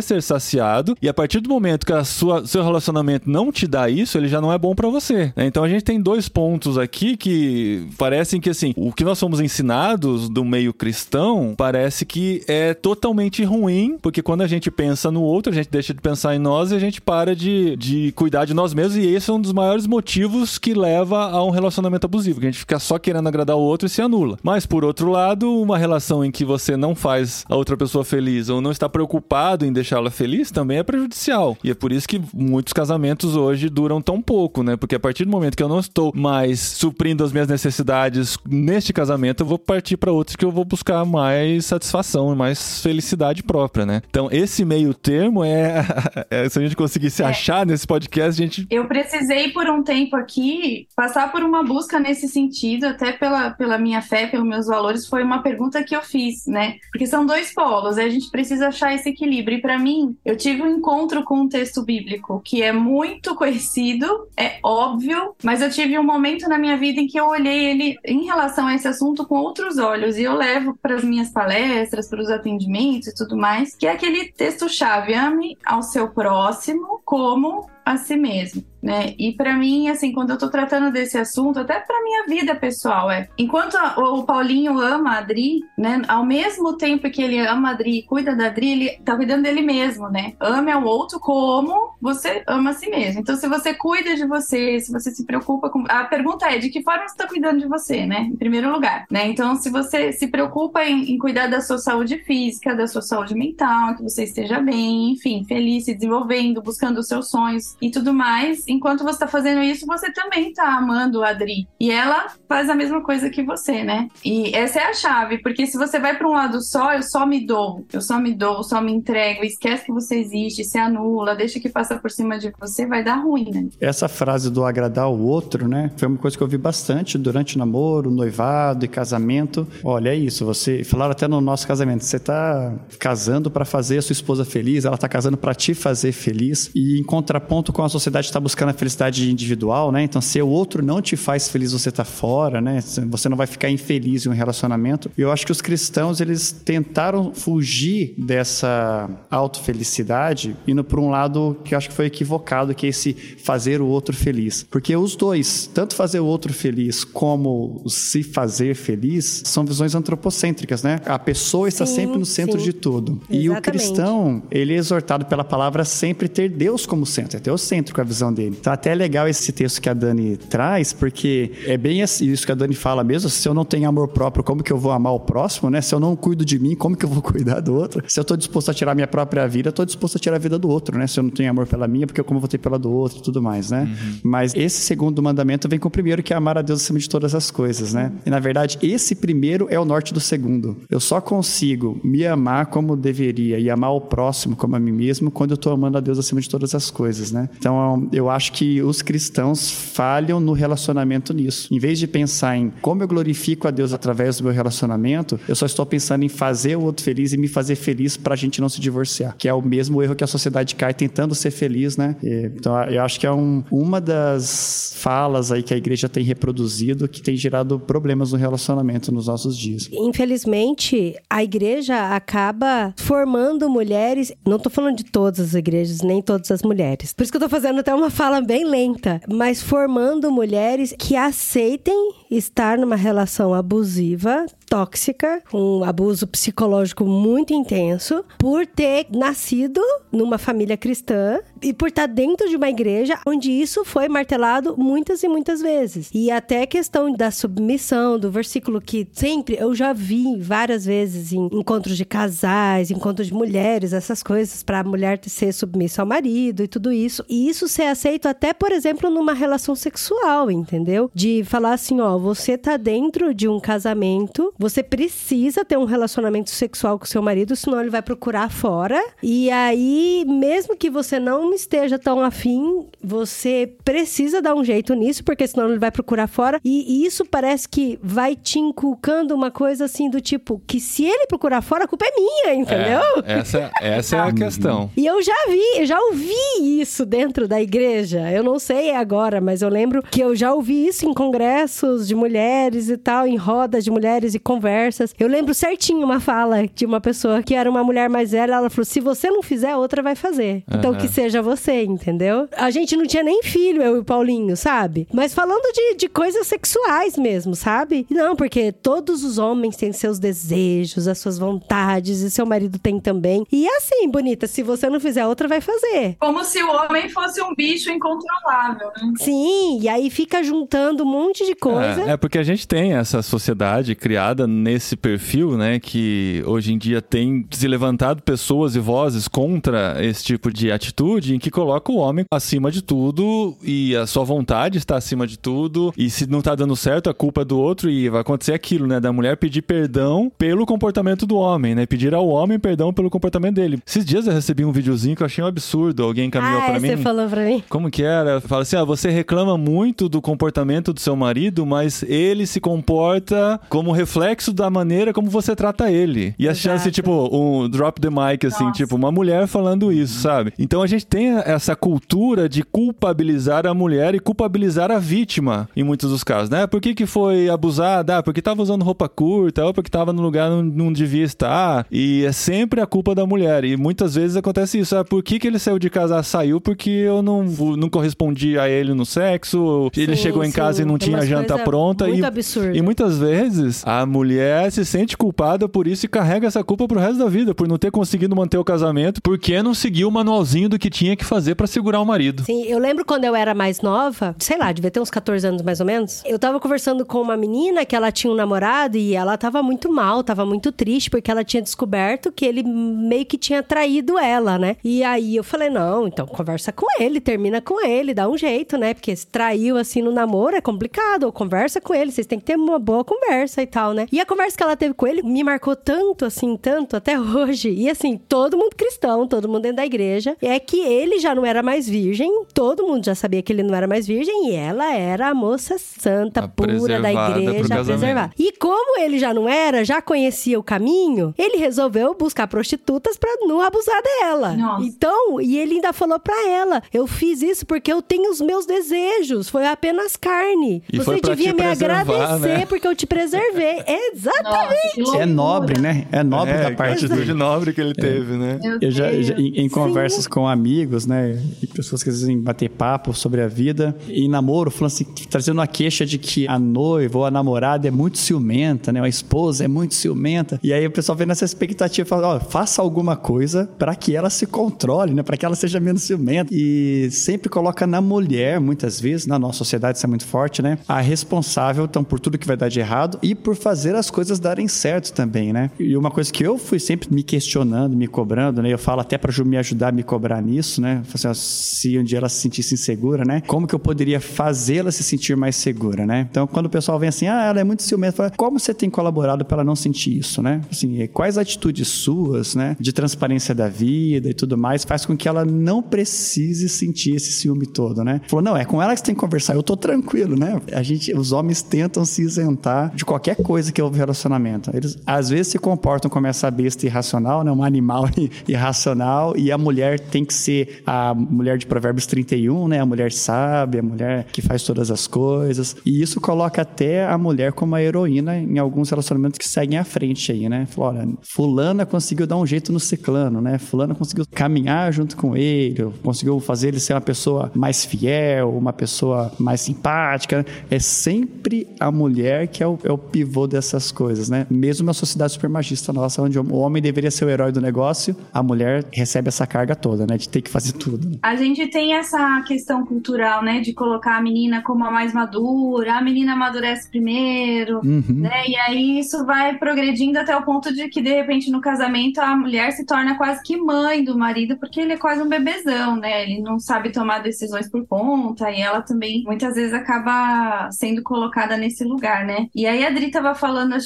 ser saciado, e a partir do momento que a sua, seu relacionamento não te dá isso, ele já não é bom pra você. né? Então a gente tem dois pontos aqui que parecem que, assim, o que nós somos ensinados do meio cristão parece que é totalmente ruim, porque quando a gente pensa no outro, a gente deixa de pensar em nós e a gente para de, de cuidar de nós mesmos, e esse é um dos maiores motivos que leva a um relacionamento abusivo, que a gente fica só querendo agradar o outro e se anula. Mas, por outro lado, uma relação em que você não faz a outra pessoa feliz ou não está preocupado em deixá-la feliz também é prejudicial. E é por isso que muitos casamentos hoje duram tão pouco, né? Porque a partir do momento que eu não estou mais suprindo as minhas necessidades neste casamento, eu vou partir para outros que eu vou buscar mais satisfação e mais felicidade própria, né? Então, esse meio termo é, é- se a gente conseguisse achar nesse podcast, a gente Eu precisei por um tempo aqui passar por uma busca nesse sentido, até até pela, pela minha fé, pelos meus valores, foi uma pergunta que eu fiz, né? Porque são dois polos, a gente precisa achar esse equilíbrio. E para mim, eu tive um encontro com um texto bíblico que é muito conhecido, é óbvio, mas eu tive um momento na minha vida em que eu olhei ele em relação a esse assunto com outros olhos e eu levo para as minhas palestras, para os atendimentos e tudo mais, que é aquele texto-chave: ame ao seu próximo como a si mesmo né? E para mim, assim, quando eu tô tratando desse assunto, até para minha vida pessoal, é, enquanto a, o Paulinho ama a Adri, né, ao mesmo tempo que ele ama a Adri e cuida da Adri, ele tá cuidando dele mesmo, né? Ame ao outro como você ama a si mesmo. Então, se você cuida de você, se você se preocupa com a pergunta é de que forma você tá cuidando de você, né? Em primeiro lugar, né? Então, se você se preocupa em, em cuidar da sua saúde física, da sua saúde mental, que você esteja bem, enfim, feliz, se desenvolvendo, buscando os seus sonhos e tudo mais, enquanto você está fazendo isso, você também está amando a Adri. E ela faz a mesma coisa que você, né? E essa é a chave, porque se você vai para um lado só, eu só me dou, eu só me dou, só me entrego, esquece que você existe, se anula, deixa que passa por cima de você, vai dar ruim, né? Essa frase do agradar o outro, né? Foi uma coisa que eu vi bastante durante o namoro, noivado e casamento. Olha, é isso, você falaram até no nosso casamento, você está casando para fazer a sua esposa feliz, ela está casando para te fazer feliz e em contraponto com a sociedade está buscando a felicidade individual, né? Então, se o outro não te faz feliz, você tá fora, né? Você não vai ficar infeliz em um relacionamento. E eu acho que os cristãos, eles tentaram fugir dessa autofelicidade, indo por um lado que eu acho que foi equivocado, que é esse fazer o outro feliz. Porque os dois, tanto fazer o outro feliz como se fazer feliz, são visões antropocêntricas, né? A pessoa está sim, sempre no centro sim. de tudo. Exatamente. E o cristão, ele é exortado pela palavra sempre ter Deus como centro, é teocêntrico a visão dele. Então, até é legal esse texto que a Dani traz, porque é bem isso que a Dani fala mesmo. Se eu não tenho amor próprio, como que eu vou amar o próximo, né? Se eu não cuido de mim, como que eu vou cuidar do outro? Se eu estou disposto a tirar minha própria vida, eu estou disposto a tirar a vida do outro, né? Se eu não tenho amor pela minha, porque como eu vou ter pela do outro e tudo mais, né? Uhum. Mas esse segundo mandamento vem com o primeiro, que é amar a Deus acima de todas as coisas, né? E na verdade, esse primeiro é o norte do segundo. Eu só consigo me amar como deveria e amar o próximo como a mim mesmo quando eu estou amando a Deus acima de todas as coisas, né? Então, eu acho que os cristãos falham no relacionamento nisso. Em vez de pensar em como eu glorifico a Deus através do meu relacionamento, eu só estou pensando em fazer o outro feliz e me fazer feliz para a gente não se divorciar, que é o mesmo erro que a sociedade cai tentando ser feliz, né? Então eu acho que é um, uma das falas aí que a igreja tem reproduzido que tem gerado problemas no relacionamento nos nossos dias. Infelizmente, a igreja acaba formando mulheres, não estou falando de todas as igrejas, nem todas as mulheres. Por isso que eu estou fazendo até uma fala bem lenta mas formando mulheres que aceitem estar numa relação abusiva, tóxica, um abuso psicológico muito intenso, por ter nascido numa família cristã e por estar dentro de uma igreja onde isso foi martelado muitas e muitas vezes. E até a questão da submissão, do versículo que sempre eu já vi várias vezes em encontros de casais, encontros de mulheres, essas coisas para a mulher ser submissa ao marido e tudo isso. E isso ser aceito até, por exemplo, numa relação sexual, entendeu? De falar assim, ó, você tá dentro de um casamento, você precisa ter um relacionamento sexual com seu marido, senão ele vai procurar fora. E aí, mesmo que você não esteja tão afim, você precisa dar um jeito nisso, porque senão ele vai procurar fora. E, isso parece que vai te inculcando uma coisa assim do tipo, que se ele procurar fora, a culpa é minha, entendeu? É, essa, essa é a questão. E eu já vi, eu já ouvi isso dentro da igreja. Eu não sei agora, mas eu lembro que eu já ouvi isso em congressos de mulheres e tal, em rodas de mulheres e conversas. Eu lembro certinho uma fala de uma pessoa que era uma mulher mais velha, ela falou: se você não fizer, outra vai fazer. Uhum. Então que seja você, entendeu? A gente não tinha nem filho, eu e o Paulinho, sabe? Mas falando de, de coisas sexuais mesmo, sabe? Não, porque todos os homens têm seus desejos, as suas vontades, e seu marido tem também. E é assim, bonita, se você não fizer, outra vai fazer. Como se o homem fosse um bicho incontrolável, né? Sim, e aí fica juntando um monte de coisa. É, é porque a gente tem essa sociedade criada nesse perfil, né? Que hoje em dia tem se levantado pessoas e vozes contra esse tipo de atitude em que coloca o homem acima de tudo e a sua vontade está acima de tudo. E se não tá dando certo, a culpa é do outro e vai acontecer aquilo, né? Da mulher pedir perdão pelo comportamento do homem, né? Pedir ao homem perdão pelo comportamento dele. Esses dias eu recebi um videozinho que eu achei um absurdo. Alguém encaminhou ah, para mim. você falou pra mim? Como que era? Fala assim: ah, você reclama muito do comportamento do seu marido, mas mas ele se comporta como reflexo da maneira como você trata ele. E a Exato. chance, tipo, um drop the mic, assim, Nossa. tipo, uma mulher falando isso, sabe? Então a gente tem essa cultura de culpabilizar a mulher e culpabilizar a vítima, em muitos dos casos, né? Por que, que foi abusada? Ah, porque tava usando roupa curta, ou porque tava no lugar onde não devia estar. E é sempre a culpa da mulher. E muitas vezes acontece isso. Ah, por que, que ele saiu de casa? Ah, saiu porque eu não, não correspondi a ele no sexo, ou ele Sim, chegou em sim. casa e não Tem tinha janta pronta. muito e, absurdo. e muitas vezes a mulher se sente culpada por isso e carrega essa culpa pro resto da vida, por não ter conseguido manter o casamento, porque não seguiu o manualzinho do que tinha que fazer pra segurar o marido. Sim, eu lembro quando eu era mais nova, sei lá, devia ter uns 14 anos mais ou menos. Eu tava conversando com uma menina que ela tinha um namorado e ela tava muito mal, tava muito triste porque ela tinha descoberto que ele meio que tinha traído ela, né? E aí eu falei: "Não, então conversa com ele, termina com ele, dá um jeito, né? Porque se traiu assim no namoro é complicado, ou conversa com ele, vocês têm que ter uma boa conversa e tal, né? E a conversa que ela teve com ele me marcou tanto assim, tanto até hoje. E assim, todo mundo cristão, todo mundo dentro da igreja, é que ele já não era mais virgem, todo mundo já sabia que ele não era mais virgem e ela era a moça santa, A pura da preservada igreja, a casamento. preservar. E como ele já não era, já conhecia o caminho, ele resolveu buscar prostitutas pra não abusar dela. Nossa. Então, e ele ainda falou pra ela: "Eu fiz isso porque eu tenho os meus desejos, foi apenas carne. E Você devia me agradecer né? porque eu te preservei". Exatamente. Nossa. É nobre, né? É nobre é, da a parte dele. nobre que ele teve, né? Meu Eu já, já- em, em conversas com amigos, né, e pessoas que às vezes bater papo sobre a vida, e em namoro, falando assim, trazendo uma queixa de que a noiva ou a namorada é muito ciumenta, né, a esposa é muito ciumenta, e aí o pessoal vem nessa expectativa, fala, ó, faça alguma coisa para que ela se controle, né, para que ela seja menos ciumenta, e sempre coloca na mulher, muitas vezes, na nossa sociedade isso é muito forte, né, a responsável, então, por tudo que vai dar de errado e por fazer as coisas darem certo também, né, e uma coisa que eu fui sempre me questionando, me cobrando, né? Eu falo até pra Ju me ajudar a me cobrar nisso, né? Assim, ó, se um dia ela se sentisse insegura, né? Como que eu poderia fazê-la se sentir mais segura, né? Então, quando o pessoal vem assim, ah, ela é muito ciumenta, fala, como você tem colaborado pra ela não sentir isso, né? Assim, e quais atitudes suas, né? De transparência da vida e tudo mais, faz com que ela não precise sentir esse ciúme todo, né? Falou, não, é com ela que você tem que conversar, eu tô tranquilo, né? A gente, os homens tentam se isentar de qualquer coisa que houve relacionamento. Eles, às vezes, se comportam como essa besta irracional, né? Um animal irracional e a mulher tem que ser a mulher de Provérbios 31, né? A mulher sábia, a mulher que faz todas as coisas. E isso coloca até a mulher como a heroína em alguns relacionamentos que seguem à frente aí, né? Olha, fulana conseguiu dar um jeito no ciclano, né? Fulana conseguiu caminhar junto com ele, conseguiu fazer ele ser uma pessoa mais fiel, uma pessoa mais simpática. É sempre a mulher que é o, é o pivô dessas coisas, né? Mesmo na sociedade super machista nossa, onde o homem deveria ser o herói do negócio, a mulher recebe essa carga toda, né? De ter que fazer tudo. né? A gente tem essa questão cultural, né, de colocar a menina como a mais madura, a menina amadurece primeiro, Uhum. né? E aí isso vai progredindo até o ponto de que de repente no casamento a mulher se torna quase que mãe do marido, porque ele é quase um bebezão, né? Ele não sabe tomar decisões por conta e ela também muitas vezes acaba sendo colocada nesse lugar, né? E aí a tava falando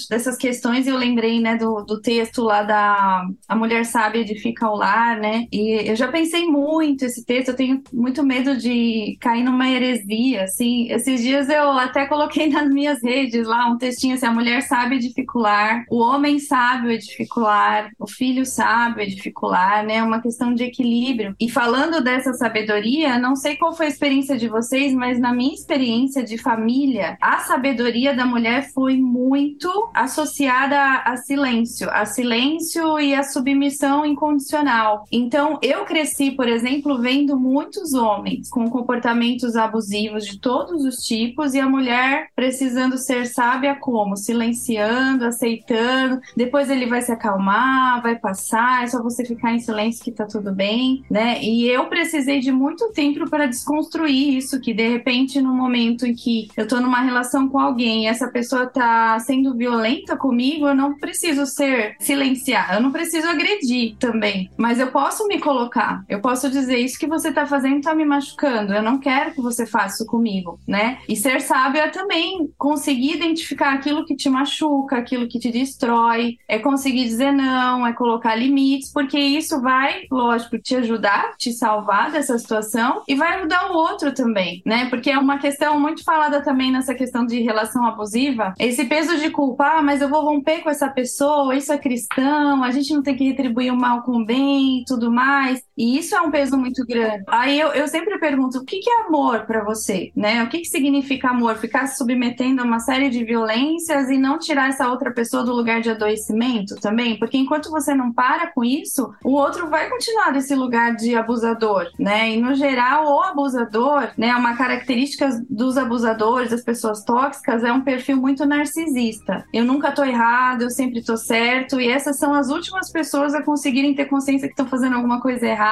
dessas questões eu lembrei, né, do, do texto lá da A Mulher Sábia Edifica o Lar, né? E eu já pensei muito esse texto, eu tenho muito medo de cair numa heresia, assim. Esses dias eu até coloquei nas minhas redes lá um textinho assim, a mulher sabe edificular, o homem sábio edificular, o filho sábio edificular, né? Uma questão de equilíbrio. E falando dessa sabedoria, não sei qual foi a experiência de vocês, mas na minha experiência de família, a sabedoria da mulher foi muito associada a, silêncio, a silêncio e a submissão incondicional. Então, eu cresci, por exemplo, vendo muitos homens com comportamentos abusivos de todos os tipos e a mulher precisando ser sábia como? Silenciando, aceitando, depois ele vai se acalmar, vai passar, é só você ficar em silêncio que tá tudo bem, né? E eu precisei de muito tempo para desconstruir isso, que de repente, no momento em que eu tô numa relação com alguém essa pessoa tá sendo violenta comigo, eu não preciso ser silenciar, eu não preciso agredir também, mas eu posso me colocar, eu posso dizer isso que você tá fazendo tá me machucando, eu não quero que você faça isso comigo, né? E ser sábio é também conseguir identificar aquilo que te machuca, aquilo que te destrói, é conseguir dizer não, é colocar limites, porque isso vai, lógico, te ajudar, te salvar dessa situação e vai ajudar o outro também, né? Porque é uma questão muito falada também nessa questão de relação abusiva, esse peso de culpa, ah, mas eu vou romper com essa pessoa, isso é cristão, a gente não tem que retribuir o mal com o bem e tudo mais. E isso é um peso muito grande. Aí eu, eu sempre pergunto, o que, que é amor para você? Né? O que, que significa amor? Ficar se submetendo a uma série de violências e não tirar essa outra pessoa do lugar de adoecimento também? Porque enquanto você não para com isso, o outro vai continuar nesse lugar de abusador, né? E no geral, o abusador, né, uma característica dos abusadores, das pessoas tóxicas, é um perfil muito narcisista. Eu nunca tô errado, eu sempre tô certo, e essas são as últimas pessoas a conseguirem ter consciência que estão fazendo alguma coisa errada,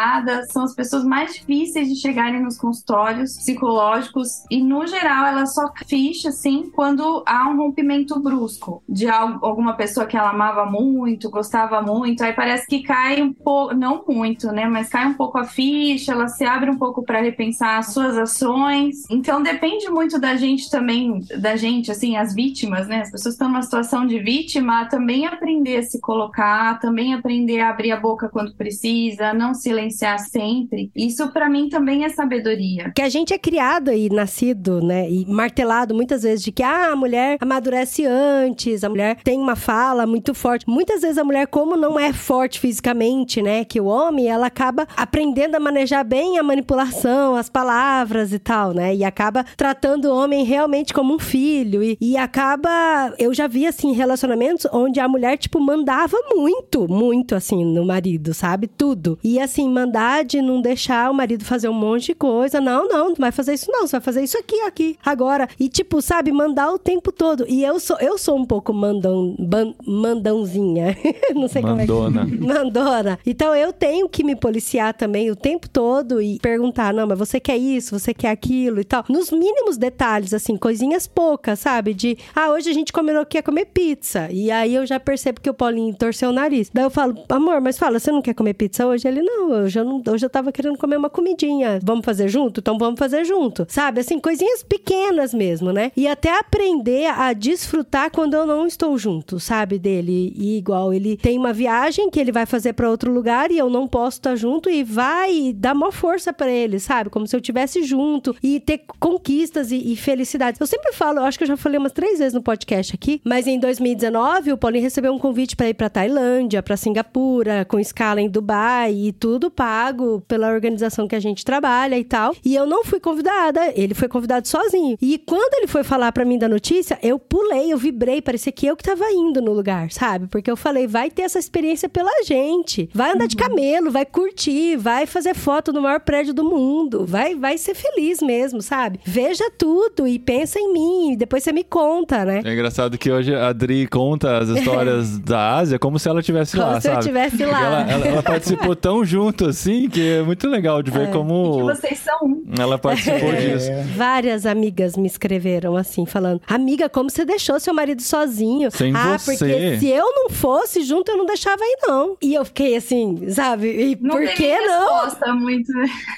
são as pessoas mais difíceis de chegarem nos consultórios psicológicos, e no geral, ela só ficha assim quando há um rompimento brusco de alguma pessoa que ela amava muito, gostava muito, aí parece que cai um pouco, não muito, né, mas cai um pouco a ficha, ela se abre um pouco para repensar as suas ações. Então depende muito da gente também, da gente, assim, as vítimas, né? As pessoas estão numa situação de vítima, também aprender a se colocar, também aprender a abrir a boca quando precisa, não silenciar sempre. Isso para mim também é sabedoria. Que a gente é criado e nascido, né, e martelado muitas vezes de que ah, a mulher amadurece antes, a mulher tem uma fala muito forte. Muitas vezes a mulher como não é forte fisicamente, né, que o homem, ela acaba aprendendo a manejar bem a manipulação, as palavras e tal, né? E acaba tratando o homem realmente como um filho. E, e acaba. Eu já vi, assim, relacionamentos onde a mulher, tipo, mandava muito, muito, assim, no marido, sabe? Tudo. E, assim, mandar de não deixar o marido fazer um monte de coisa. Não, não, não vai fazer isso, não. Você vai fazer isso aqui, aqui, agora. E, tipo, sabe, mandar o tempo todo. E eu sou, eu sou um pouco mandão, ban, mandãozinha. não sei Mandona. como é que... Mandona. Então eu tenho que me policiar também o tempo todo e perguntar: não, mas você quer isso, você quer aquilo e tal. Nos mínimos detalhes, assim, coisinhas poucas, sabe? De, ah, hoje a gente combinou que ia comer pizza. E aí eu já percebo que o Paulinho torceu o nariz. Daí eu falo, amor, mas fala, você não quer comer pizza hoje? Ele, não, eu já não, hoje eu tava querendo comer uma comidinha. Vamos fazer junto? Então vamos fazer junto. Sabe? Assim, coisinhas pequenas mesmo, né? E até aprender a desfrutar quando eu não estou junto, sabe? Dele. E igual, ele tem uma viagem que ele vai fazer para outro lugar e eu não posso estar junto e vai dar maior força para ele, sabe? Como se eu tivesse junto e ter conquistas e, e felicidades. Eu sempre falo, eu acho que eu já falei umas três vezes no podcast aqui, mas em 2019 o Paulinho recebeu um convite para ir para Tailândia, para Singapura, com escala em Dubai e tudo pago pela organização que a gente trabalha e tal. E eu não fui convidada, ele foi convidado sozinho. E quando ele foi falar para mim da notícia, eu pulei, eu vibrei, parecia que eu que tava indo no lugar, sabe? Porque eu falei, vai ter essa experiência pela gente. Vai andar de camelo, vai curtir, vai fazer foto no maior prédio do mundo. Vai, vai ser feliz mesmo, sabe? Veja tudo e pensa em mim. E depois você me conta, né? É engraçado que hoje a Adri conta as histórias da Ásia como se ela estivesse lá, Como se eu sabe? estivesse lá. Ela, ela- ela participou tão junto assim que é muito legal de ver Que como vocês são um. ela participou É. disso. Várias amigas me escreveram assim, falando: Amiga, como você deixou seu marido sozinho? Sem ah, você. porque se eu não fosse junto, eu não deixava aí, não. E eu fiquei assim, sabe? E Não por que não? resposta muito.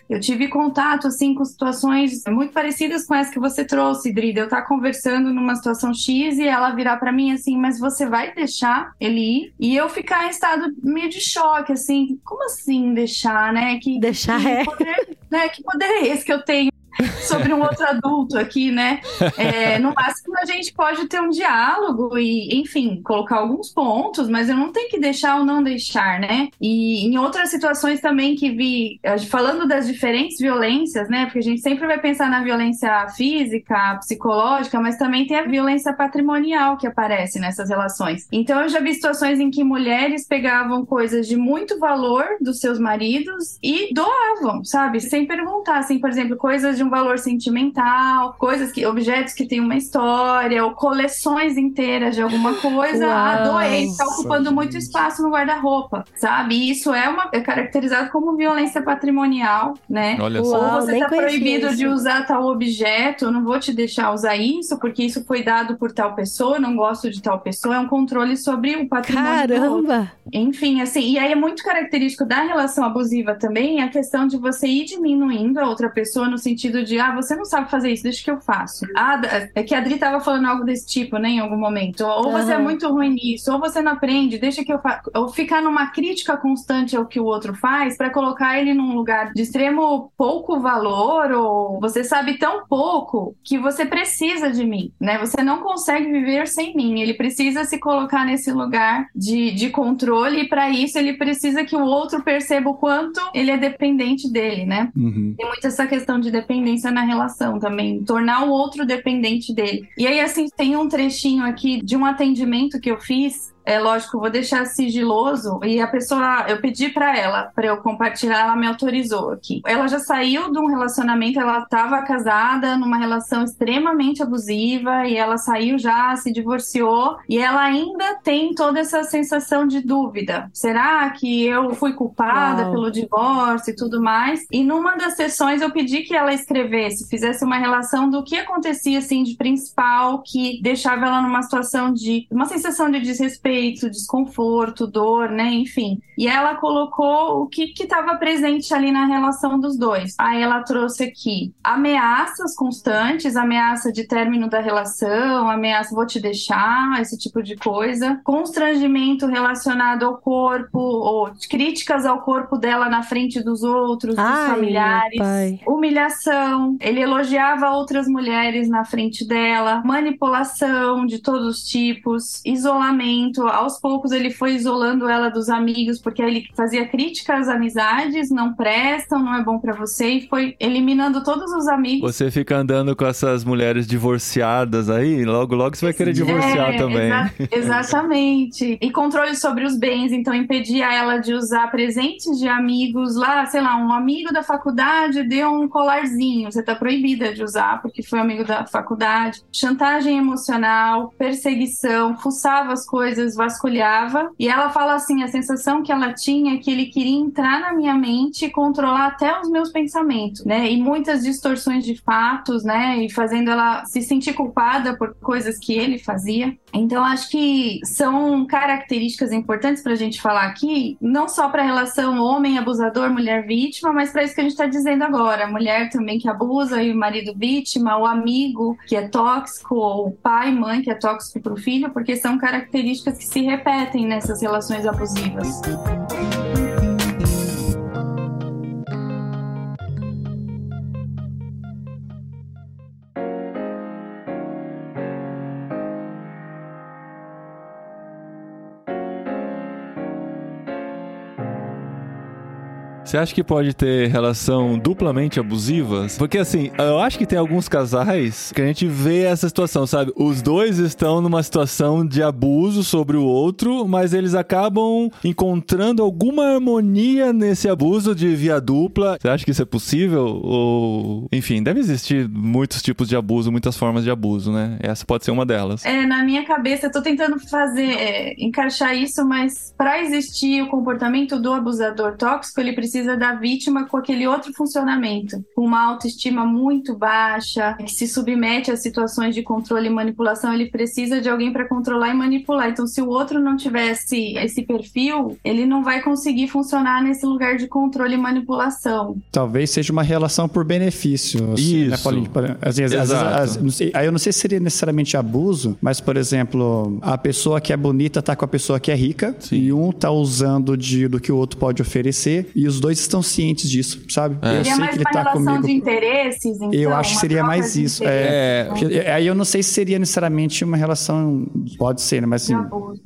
Eu tive contato assim com situações muito parecidas com essa que você trouxe, Drida. Eu estar conversando numa situação X e ela virar pra mim assim, mas você vai deixar ele ir? E eu ficar em estado meio de choque, assim, como assim deixar, né? Que, Deixar que é. poder, né? Que poder é esse que eu tenho? Sobre um outro adulto aqui, né? É, no máximo a gente pode ter um diálogo e, enfim, colocar alguns pontos, mas eu não tenho que deixar ou não deixar, né? E em outras situações também que vi, falando das diferentes violências, né? Porque a gente sempre vai pensar na violência física, psicológica, mas também tem a violência patrimonial que aparece nessas relações. Então eu já vi situações em que mulheres pegavam coisas de muito valor dos seus maridos e doavam, sabe? Sem perguntar, assim, por exemplo, coisas de um valor sentimental, coisas que objetos que têm uma história, ou coleções inteiras de alguma coisa. Ah, Uau. doei, está ocupando muito espaço no guarda-roupa, sabe? E isso é uma é caracterizado como violência patrimonial, né? Olha só. Ou você está proibido isso. de usar tal objeto, eu não vou te deixar usar isso, porque isso foi dado por tal pessoa, eu não gosto de tal pessoa, é um controle sobre o patrimônio. Caramba! Enfim, assim, e aí é muito característico da relação abusiva também a questão de você ir diminuindo a outra pessoa no sentido sentido de, ah, você não sabe fazer isso, deixa que eu faço. Ah, é que a Adri tava falando algo desse tipo, né, em algum momento. Ou você é muito ruim nisso, ou você não aprende, deixa que eu faço. Ou ficar numa crítica constante ao que o outro faz pra colocar ele num lugar de extremo pouco valor, ou você sabe tão pouco que você precisa de mim, né? Você não consegue viver sem mim. Ele precisa se colocar nesse lugar de, de controle, e pra isso ele precisa que o outro perceba o quanto ele é dependente dele, né? Uhum. Tem muito essa questão de dependência na relação também, tornar o outro dependente dele. E aí, assim, tem um trechinho aqui de um atendimento que eu fiz. É lógico, vou deixar sigiloso e a pessoa, eu pedi pra ela pra eu compartilhar, ela me autorizou aqui. Ela já saiu de um relacionamento, ela estava casada numa relação extremamente abusiva e ela saiu já, se divorciou e ela ainda tem toda essa sensação de dúvida. Será que eu fui culpada Uau. pelo divórcio e tudo mais? E numa das sessões eu pedi que ela escrevesse, fizesse uma relação do que acontecia assim de principal que deixava ela numa situação de uma sensação de desrespeito, desconforto, dor, né, enfim. E ela colocou o que estava presente ali na relação dos dois. Aí ela trouxe aqui ameaças constantes, ameaça de término da relação, ameaça vou te deixar, esse tipo de coisa, constrangimento relacionado ao corpo ou críticas ao corpo dela na frente dos outros, dos Ai, familiares, humilhação, ele elogiava outras mulheres na frente dela, manipulação de todos os tipos, isolamento. Aos poucos ele foi isolando ela dos amigos, porque ele fazia críticas às amizades, não prestam, não é bom pra você, e foi eliminando todos os amigos. Você fica andando com essas mulheres divorciadas aí, logo logo você vai querer divorciar É, também. exa- exatamente. E controle sobre os bens, então impedia ela de usar presentes de amigos lá, sei lá, um amigo da faculdade deu um colarzinho, você tá proibida de usar porque foi amigo da faculdade. Chantagem emocional, perseguição, fuçava as coisas, vasculhava. E ela fala assim, a sensação que ela tinha é que ele queria entrar na minha mente e controlar até os meus pensamentos, né? E muitas distorções de fatos, né? E fazendo ela se sentir culpada por coisas que ele fazia. Então, acho que são características importantes para a gente falar aqui, não só para a relação homem abusador, mulher vítima, mas para isso que a gente está dizendo agora. Mulher também que abusa e o marido vítima, o amigo que é tóxico, ou o pai, mãe que é tóxico para o filho, porque são características que se repetem nessas relações abusivas. Você acha que pode ter relação duplamente abusivas? Porque assim, eu acho que tem alguns casais que a gente vê essa situação, sabe? Os dois estão numa situação de abuso sobre o outro, mas eles acabam encontrando alguma harmonia nesse abuso de via dupla. Você acha que isso é possível? Ou, enfim, deve existir muitos tipos de abuso, muitas formas de abuso, né? Essa pode ser uma delas. É, na minha cabeça, eu tô tentando fazer, é, encaixar isso, mas para existir o comportamento do abusador tóxico, ele precisa da vítima com aquele outro funcionamento, com uma autoestima muito baixa, que se submete a situações de controle e manipulação, ele precisa de alguém para controlar e manipular. Então, se o outro não tivesse esse perfil, ele não vai conseguir funcionar nesse lugar de controle e manipulação. Talvez seja uma relação por benefício. assim, Né, Isso. Paulinho? Por- às vezes- às às- sei- aí eu não sei se seria necessariamente abuso, mas, por exemplo, a pessoa que é bonita tá com a pessoa que é rica Sim. e um tá usando de, do que o outro pode oferecer e os dois estão cientes disso, sabe? É. Eu Seria sei mais que ele uma tá relação comigo. de interesses, então, Eu acho que seria mais isso, é. né? Porque- Aí eu não sei se seria necessariamente uma relação. Pode ser, né? Mas assim.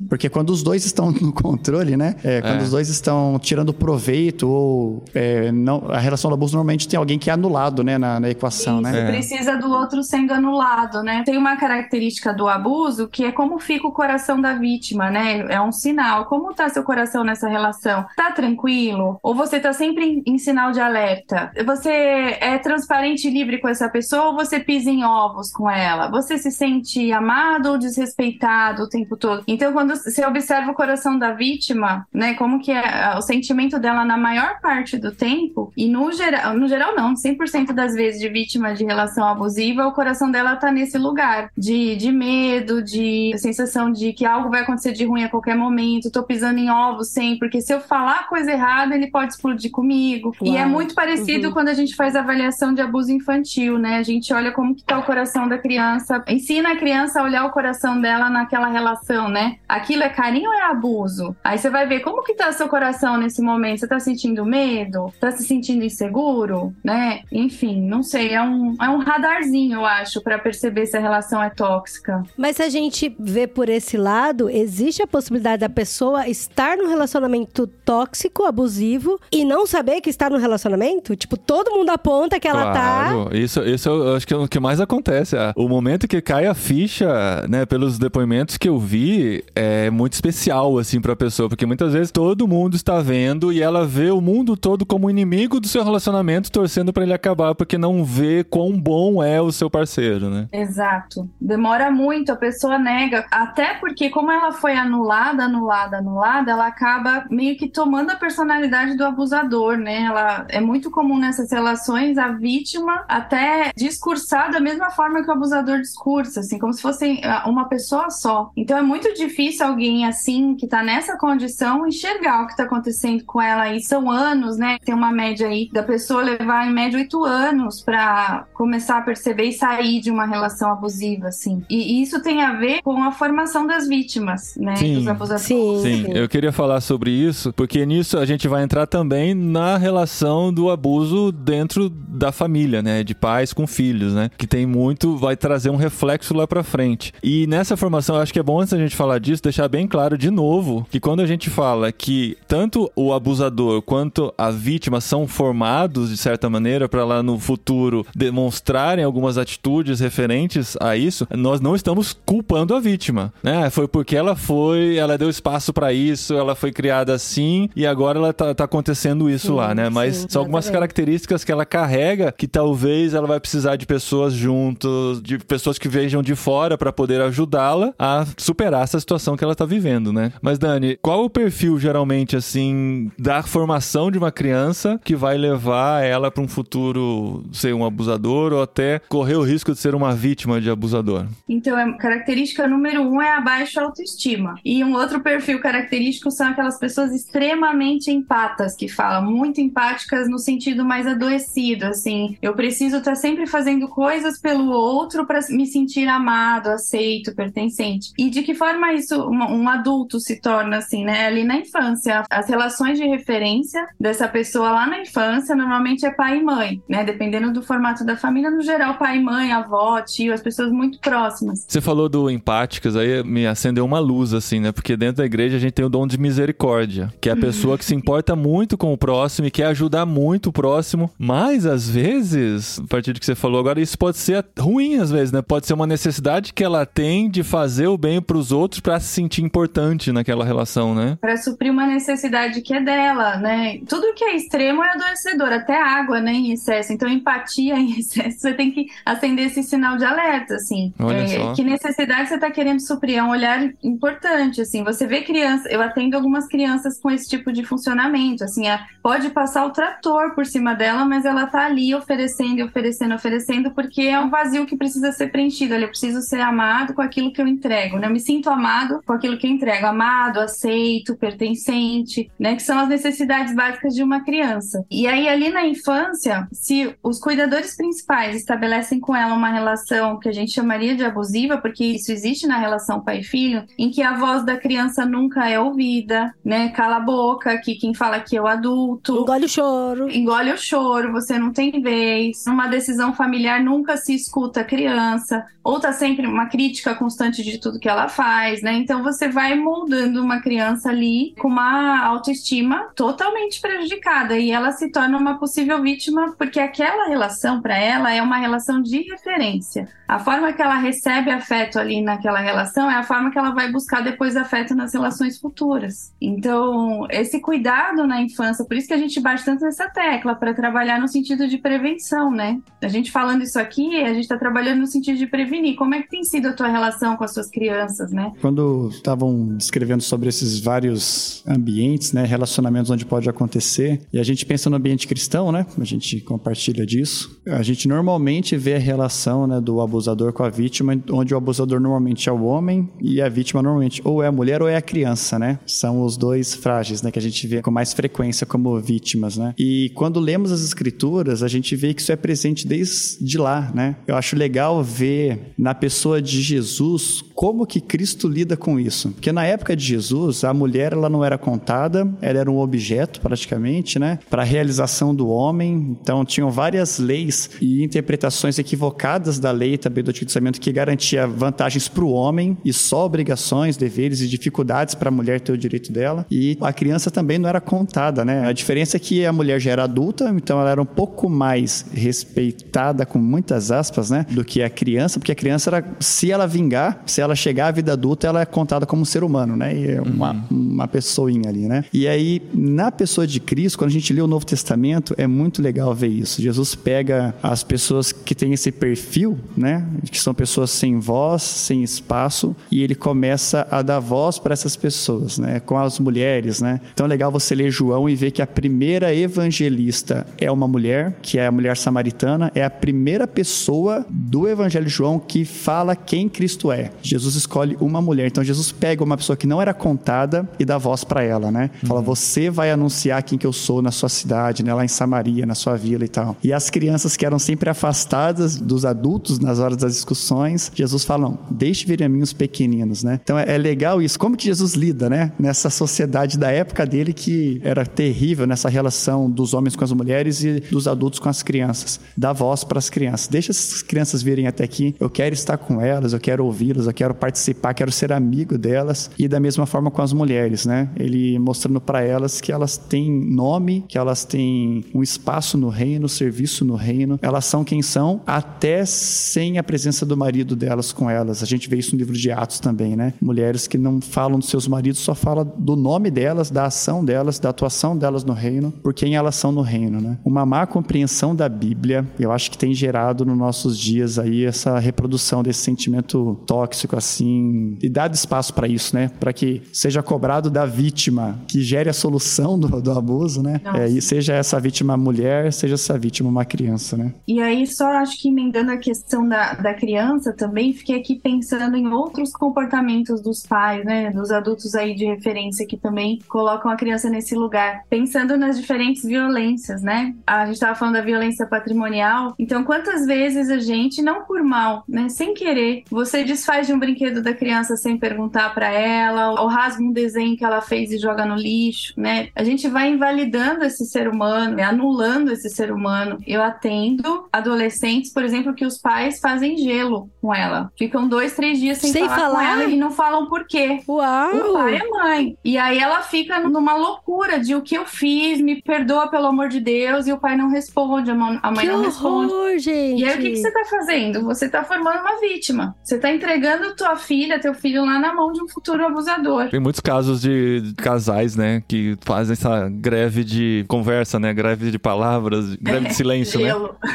Porque quando os dois estão no controle, né? É, quando É. os dois estão tirando proveito ou. é, não, a relação do abuso normalmente tem alguém que é anulado, né? Na, na equação, Isso, né? É. precisa do outro sendo anulado, né? Tem uma característica do abuso que é como fica o coração da vítima, né? É um sinal. Como tá seu coração nessa relação? Tá tranquilo? Ou você tá sempre em, sinal de alerta? Você é transparente e livre com essa pessoa ou você pisa em ovos com ela? Você se sente amado ou desrespeitado o tempo todo? Então, quando você observa o coração da vítima, né, como que é o sentimento dela na maior parte do tempo, e no geral, no geral não, 100% das vezes de vítima de relação abusiva, o coração dela tá nesse lugar de, de medo, de sensação de que algo vai acontecer de ruim a qualquer momento, tô pisando em ovos sempre, porque se eu falar coisa errada, ele pode explodir comigo. E é muito parecido uhum. quando a gente faz avaliação de abuso infantil, né? A gente olha como que tá o coração da criança, ensina a criança a olhar o coração dela naquela relação, né? Aquilo é carinho ou é abuso? Aí você vai ver como que tá seu coração nesse momento. Você tá sentindo medo? Tá se sentindo inseguro? Né? Enfim, não sei. É um, é um radarzinho, eu acho, para perceber se a relação é tóxica. Mas se a gente vê por esse lado, existe a possibilidade da pessoa estar num relacionamento tóxico, abusivo, e não saber que está no relacionamento? Tipo, todo mundo aponta que ela tá claro. tá. Isso, isso eu acho que é o que mais acontece. É, o momento que cai a ficha, né, pelos depoimentos que eu vi, é muito especial, assim, pra pessoa. Porque muitas vezes todo mundo está vendo e ela vê o mundo todo como inimigo do seu relacionamento, torcendo para ele acabar, porque não vê quão bom é o seu parceiro, né? Exato. Demora muito, a pessoa nega. Até porque, como ela foi anulada, anulada, anulada, ela acaba meio que tomando a personalidade do abusador, né? Ela é muito comum nessas relações a vítima até discursar da mesma forma que o abusador discursa, assim, como se fosse ah, uma pessoa só. Então é muito difícil alguém assim, que tá nessa condição, enxergar o que tá acontecendo com ela aí. São anos, né? Tem uma média aí da pessoa levar em média oito anos para começar a perceber e sair de uma relação abusiva, assim. E isso tem a ver com a formação das vítimas, né? Sim. Dos abusadores. Sim, sim. Eu queria falar sobre isso, porque nisso a gente vai entrar também na relação do abuso dentro da família, né? De pais com filhos, né? Que tem muito, vai trazer um reflexo lá pra frente. E nessa formação, acho que é bom antes da gente falar disso, deixar bem claro de novo que quando a gente fala que tanto o abusador quanto a vítima são formados de certa maneira para lá no futuro demonstrarem algumas atitudes referentes a isso, nós não estamos culpando a vítima, né? Foi porque ela foi, ela deu espaço para isso, ela foi criada assim e agora ela tá, tá acontecendo isso sim, lá, né? Mas sim, são algumas características que ela carrega que talvez ela vai precisar de pessoas juntos, de pessoas que vejam de fora para poder ajudá-la a superar essa situação que ela tá vivendo, né? Mas Dani, qual o perfil geralmente assim da formação de uma criança que vai levar ela para um futuro ser um abusador ou até correr o risco de ser uma vítima de abusador? Então, a característica número um é a baixa autoestima. E um outro perfil característico são aquelas pessoas extremamente empatas, que falam muito empáticas no sentido mais adoecido, assim. Eu preciso estar tá sempre fazendo coisas pelo outro para me sentir amado, aceito, pertencente. E de que forma isso um, um adulto se torna assim, né? Ali na infância, as relações de referência dessa pessoa lá na infância normalmente é pai e mãe, né? Dependendo do formato da família, no geral, pai e mãe, avó, tio, as pessoas muito próximas. Você falou do empáticas, aí me acendeu uma luz, assim, né? Porque dentro da igreja a gente tem o dom de misericórdia, que é a pessoa que se importa muito com o próximo e quer ajudar muito o próximo, mas às vezes, a partir do que você falou agora, isso pode ser ruim às vezes, né? Pode ser uma necessidade que ela tem de fazer o bem para os outros para se sentir importante naquela relação, né? Para suprir uma necessidade que é dela, né? Tudo que é extremo é adoecedor, até água, né, em excesso. Então, empatia em excesso, você tem que acender esse sinal de alerta, assim. É. Que necessidade você está querendo suprir? É um olhar importante, assim. Você vê criança, eu atendo algumas crianças com esse tipo de funcionamento, assim, a, pode passar o trator por cima dela, mas ela tá ali oferecendo, oferecendo, oferecendo, porque é um vazio que precisa ser preenchido. Eu preciso ser amado com aquilo que eu entrego, né? Eu me sinto amado com aquilo que eu entrego, amado, aceito, pertencente, né? Que são as necessidades básicas de uma criança. E aí, ali na infância, se os cuidadores principais estabelecem com ela uma relação que a gente chamaria de abusiva, porque isso existe na relação pai-filho, em que a voz da criança nunca é ouvida, né? Cala a boca, que quem fala aqui é o adulto. Engole o choro. Engole o choro, você não tem vez. Numa decisão familiar nunca se escuta a criança, ou tá sempre uma crítica constante de tudo que ela faz, né? Então você vai moldando uma criança ali com uma autoestima totalmente prejudicada e ela se torna uma possível vítima porque aquela relação para ela é uma relação de referência. A forma que ela recebe afeto ali naquela relação é a forma que ela vai buscar depois afeto nas relações futuras. Então, esse cuidado na infância, por isso que a gente bate tanto nessa tecla para trabalhar no sentido de prevenção, né? A gente falando isso aqui, a gente está trabalhando no sentido de prevenir. Como é que tem sido a tua relação com as suas crianças, né? Quando estavam descrevendo sobre esses vários ambientes, né, relacionamentos onde pode acontecer. E a gente pensa no ambiente cristão, né? A gente compartilha disso. A gente normalmente vê a relação, né, do abusador com a vítima, onde o abusador normalmente é o homem e a vítima normalmente ou é a mulher ou é a criança, né? São os dois frágeis, né, que a gente vê com mais frequência como vítimas, né? E quando lemos as escrituras, a gente vê que isso é presente desde lá, né? Eu acho legal ver na pessoa de Jesus como que Cristo lida com isso. Porque na época de Jesus, a mulher ela não era contada, ela era um objeto praticamente, né, para a realização do homem. Então tinham várias leis e interpretações equivocadas da lei também do Antigo Testamento que garantia vantagens para o homem e só obrigações, deveres e dificuldades para a mulher ter o direito dela. E a criança também não era contada, né? A diferença é que a mulher já era adulta, então ela era um pouco mais respeitada com muitas aspas, né, do que a criança, porque a criança era se ela vingar, se ela chegar à vida adulta, ela é contada como um ser humano, né? E é uma, uhum. uma pessoinha ali, né? E aí, na pessoa de Cristo, quando a gente lê o Novo Testamento, é muito legal ver isso. Jesus pega as pessoas que têm esse perfil, né? Que são pessoas sem voz, sem espaço, e ele começa a dar voz para essas pessoas, né? Com as mulheres, né? Então é legal você ler João e ver que a primeira evangelista é uma mulher, que é a mulher samaritana, é a primeira pessoa do Evangelho de João que fala quem Cristo é. Jesus escolhe uma mulher. Então Jesus pega uma pessoa que não era contada e dá voz para ela, né? Fala, uhum. você vai anunciar quem que eu sou na sua cidade, né? Lá em Samaria, na sua vila e tal. E as crianças que eram sempre afastadas dos adultos nas horas das discussões, Jesus fala, deixe vir a mim os pequeninos, né? Então é, é legal isso. Como que Jesus lida, né? Nessa sociedade da época dele que era terrível nessa relação dos homens com as mulheres e dos adultos com as crianças. Dá voz para as crianças. Deixa essas crianças virem até aqui. Eu quero estar com elas, eu quero ouvi-las, eu quero quero participar, quero ser amigo delas. E da mesma forma com as mulheres, né? Ele mostrando para elas que elas têm nome, que elas têm um espaço no reino, serviço no reino. Elas são quem são, até sem a presença do marido delas com elas. A gente vê isso no livro de Atos também, né? Mulheres que não falam dos seus maridos, só falam do nome delas, da ação delas, da atuação delas no reino, por quem elas são no reino, né? Uma má compreensão da Bíblia, eu acho que tem gerado nos nossos dias aí essa reprodução desse sentimento tóxico assim, e dado espaço para isso, né? Para que seja cobrado da vítima que gere a solução do, do abuso, né? É, e seja essa vítima mulher, seja essa vítima uma criança, né? E aí, só acho que emendando a questão da, da criança também, fiquei aqui pensando em outros comportamentos dos pais, né? Dos adultos aí de referência que também colocam a criança nesse lugar. Pensando nas diferentes violências, né? A gente estava falando da violência patrimonial. Então, quantas vezes a gente, não por mal, né? Sem querer, você desfaz de um brinquedo da criança sem perguntar para ela, ou rasga um desenho que ela fez e joga no lixo, né? A gente vai invalidando esse ser humano, né? anulando esse ser humano. Eu atendo adolescentes, por exemplo, que os pais fazem gelo com ela. Ficam dois, três dias sem, sem falar, falar, com ela e não falam por quê. Uau! O pai é mãe. E aí ela fica numa loucura de o que eu fiz, me perdoa pelo amor de Deus, e o pai não responde, a mãe que não horror, responde. Gente. E aí o que, que você tá fazendo? Você tá formando uma vítima. Você tá entregando tua filha, teu filho lá na mão de um futuro abusador. Tem muitos casos de casais, né, que fazem essa greve de conversa, né, greve de palavras, greve de silêncio, né?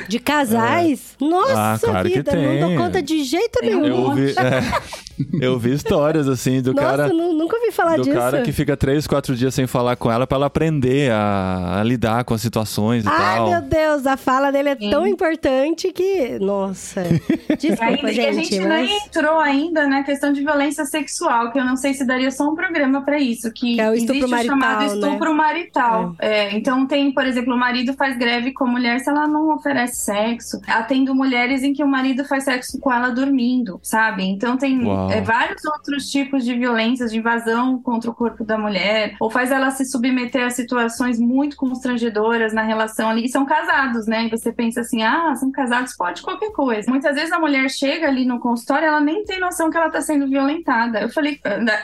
De casais? É. Nossa ah, claro vida, que tem. não dou conta de jeito nenhum. Eu ouvi, é. Eu vi histórias assim do Nossa, cara. nunca ouvi falar do disso. Do cara que fica três, quatro dias sem falar com ela para ela aprender a, a, lidar com as situações e Ai, tal. Ai, meu Deus, a fala dele é Sim. tão importante que. Nossa. Desculpa, gente. a gente mas... nem entrou ainda na questão de violência sexual, que eu não sei se daria só um programa para isso. Que, que é o estupro existe marital, o chamado né? estupro marital. É. É, então tem, por exemplo, o marido faz greve com a mulher se ela não oferece sexo. Atendo mulheres em que o marido faz sexo com ela dormindo, sabe? Então tem. É, vários outros tipos de violências, de invasão contra o corpo da mulher, ou faz ela se submeter a situações muito constrangedoras na relação ali, e são casados, né? E você pensa assim, ah, são casados, pode qualquer coisa. Muitas vezes a mulher chega ali no consultório, ela nem tem noção que ela tá sendo violentada. Eu falei,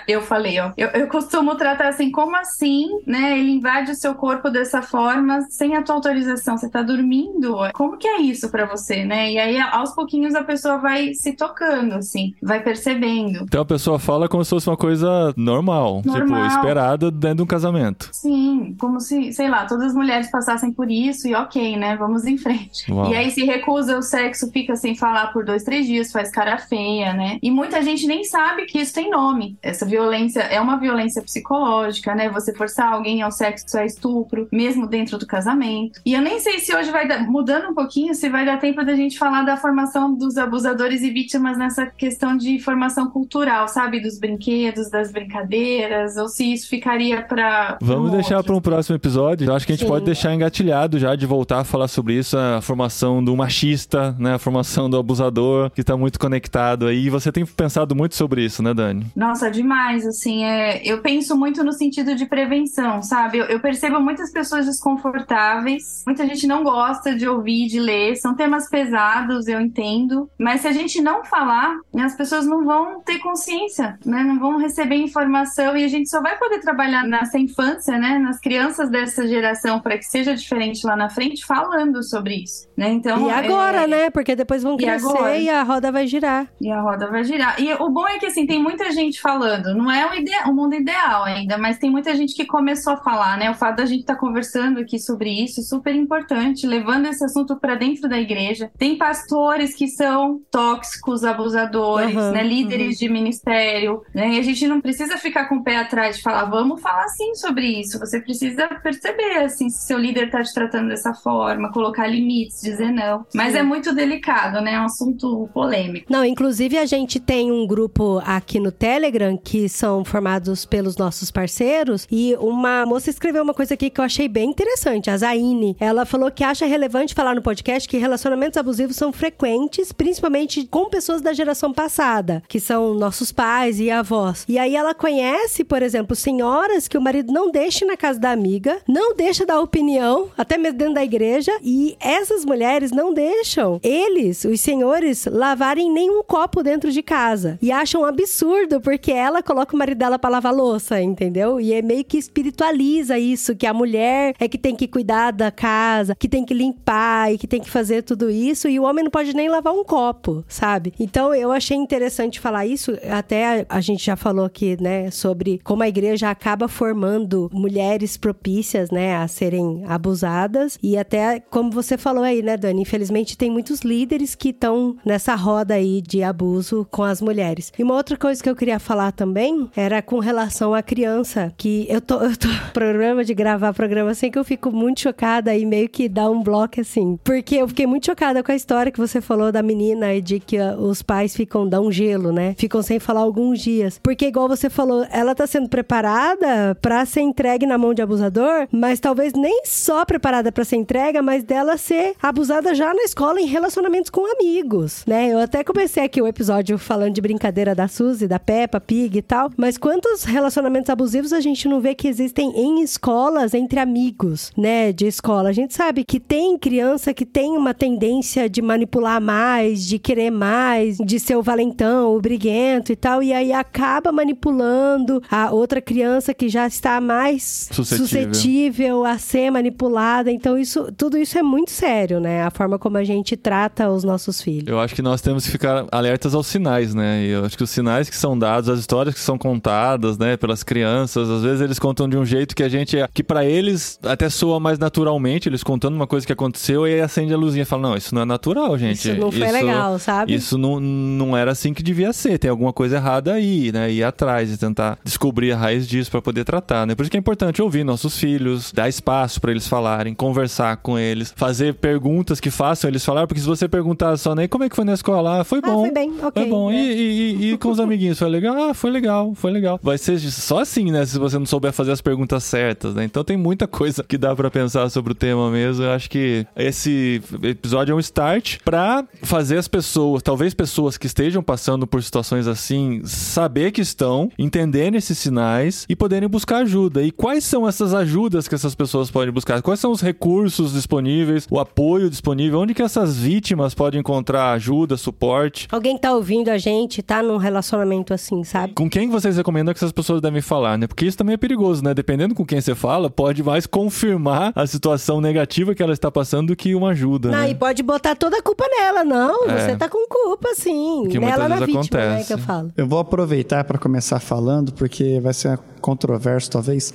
eu falei, ó, eu, eu costumo tratar assim, como assim, né? Ele invade o seu corpo dessa forma, sem a tua autorização, você tá dormindo? Como que é isso para você, né? E aí, aos pouquinhos, a pessoa vai se tocando, assim, vai percebendo então a pessoa fala como se fosse uma coisa normal, tipo, normal. tipo, esperada dentro de um casamento. Sim, como se, sei lá, todas as mulheres passassem por isso e ok, né? Vamos em frente. Uau. E aí se recusa o sexo, fica sem falar por dois, três dias, faz cara feia, né? E muita gente nem sabe que isso tem nome. Essa violência é uma violência psicológica, né? Você forçar alguém ao sexo é estupro, mesmo dentro do casamento. E eu nem sei se hoje vai dar, mudando um pouquinho, se vai dar tempo da gente falar da formação dos abusadores e vítimas nessa questão de formação cultural, sabe? Dos brinquedos, das brincadeiras, ou se isso ficaria para. Vamos deixar para um próximo episódio. Eu acho que a gente Sim. pode deixar engatilhado já de voltar a falar sobre isso, a formação do machista, né? A formação do abusador, que tá muito conectado aí. E você tem pensado muito sobre isso, né, Dani? Nossa, demais, assim, é, eu penso muito no sentido de prevenção, sabe? Eu, eu percebo muitas pessoas desconfortáveis, muita gente não gosta de ouvir, de ler, são temas pesados, eu entendo, mas se a gente não falar, as pessoas não vão ter consciência, né? Não vão receber informação e a gente só vai poder trabalhar nessa infância, né? Nas crianças dessa geração para que seja diferente lá na frente, falando sobre isso, né? Então, E agora, é, né? Porque depois vão E crescer agora? e a roda vai girar. E a roda vai girar. E o bom é que, assim, tem muita gente falando. Não é o, ide o mundo ideal ainda, mas tem muita gente que começou a falar, né? O fato da gente estar conversando aqui sobre isso é super importante, levando esse assunto para dentro da igreja. Tem pastores que são tóxicos, abusadores, Aham, né? Líderes de ministério, né? E a gente não precisa ficar com o pé atrás de falar, vamos falar sim sobre isso. Você precisa perceber, assim, se seu líder está te tratando dessa forma, colocar limites, dizer não. Mas Sim. é muito delicado, né? É um assunto polêmico. Não, inclusive a gente tem um grupo aqui no Telegram que são formados pelos nossos parceiros e uma moça escreveu uma coisa aqui que eu achei bem interessante, a Zaine. Ela falou que acha relevante falar no podcast que relacionamentos abusivos são frequentes, principalmente com pessoas da geração passada, que são nossos pais e avós. E aí ela conhece, por exemplo, senhoras que o marido não deixa na casa da amiga, não deixa dar opinião, até mesmo dentro da igreja, e essas mulheres não deixam eles, os senhores, lavarem nenhum copo dentro de casa. E acham um absurdo, porque ela coloca o marido dela pra lavar louça, entendeu? E é meio que espiritualiza isso, que a mulher é que tem que cuidar da casa, que tem que limpar e que tem que fazer tudo isso, e o homem não pode nem lavar um copo, sabe? Então eu achei interessante falar isso, até a, a gente já falou aqui, né, sobre como a igreja acaba formando mulheres propícias, né, a serem abusadas, e até como você falou aí, né, Dani, infelizmente tem muitos líderes que estão nessa roda aí de abuso com as mulheres. E uma outra coisa que eu queria falar também era com relação à criança, que eu tô, eu tô programa de gravar programa assim que eu fico muito chocada e meio que dá um bloco assim, porque eu fiquei muito chocada com a história que você falou da menina e de que ah, os pais ficam dão gelo, né? Ficam sem falar alguns dias. Porque igual você falou, ela tá sendo preparada pra ser entregue na mão de abusador, mas talvez nem só preparada pra ser entrega, mas dela ser abusada já na escola em relacionamentos com amigos, né? Eu até comecei aqui o episódio falando de brincadeira da Suzy, da Peppa Pig e tal, mas quantos relacionamentos abusivos a gente não vê que existem em escolas entre amigos, né? De escola. A gente sabe que tem criança que tem uma tendência de manipular mais, de querer mais, de ser o valentão, o briguento e tal, e aí acaba manipulando a outra criança que já está mais Suscetível. suscetível a ser manipulada. Então, isso, tudo isso é muito sério, né? A forma como a gente trata os nossos filhos. Eu acho que nós temos que ficar alertas aos sinais, né? E eu acho que os sinais que são dados, as histórias que são contadas, né, pelas crianças, às vezes eles contam de um jeito que a gente, que pra eles até soa mais naturalmente, eles contando uma coisa que aconteceu e aí acende a luzinha e fala: "Não, isso não é natural, gente. Isso não foi legal, sabe? Isso não, não era assim que devia ser. Tem alguma coisa errada aí, né? Ir atrás e tentar descobrir a raiz disso pra poder tratar, né? Por isso que é importante ouvir nossos filhos, dar espaço pra eles falarem, conversar com eles, fazer perguntas que façam eles falar, porque se você perguntar só nem como é que foi na escola, ah, foi Ah, bom. foi bem, ok. Foi bom. É. E, e- e com os amiguinhos, foi legal? Ah, foi legal, foi legal. Vai ser só assim, né? Se você não souber fazer as perguntas certas, né? Então tem muita coisa que dá pra pensar sobre o tema mesmo. Eu acho que esse episódio é um start pra fazer as pessoas, talvez pessoas que estejam passando por situações assim, saber que estão, entenderem esses sinais e poderem buscar ajuda. E quais são essas ajudas que essas pessoas podem buscar? Quais são os recursos disponíveis, o apoio disponível? Onde que essas vítimas podem encontrar ajuda, suporte? Alguém que tá ouvindo a gente, tá num relacionamento assim, sabe? Com quem vocês recomendam que essas pessoas devem falar, né? Porque isso também é perigoso, né? Dependendo com quem você fala, pode mais confirmar a situação negativa que ela está passando do que uma ajuda, Não, né? e pode botar toda a culpa nela. Não, É. você tá com culpa, sim. Que nela na vítima, né, acontece. que eu falo. Eu vou aproveitar para começar falando, porque vai ser uma controverso, talvez.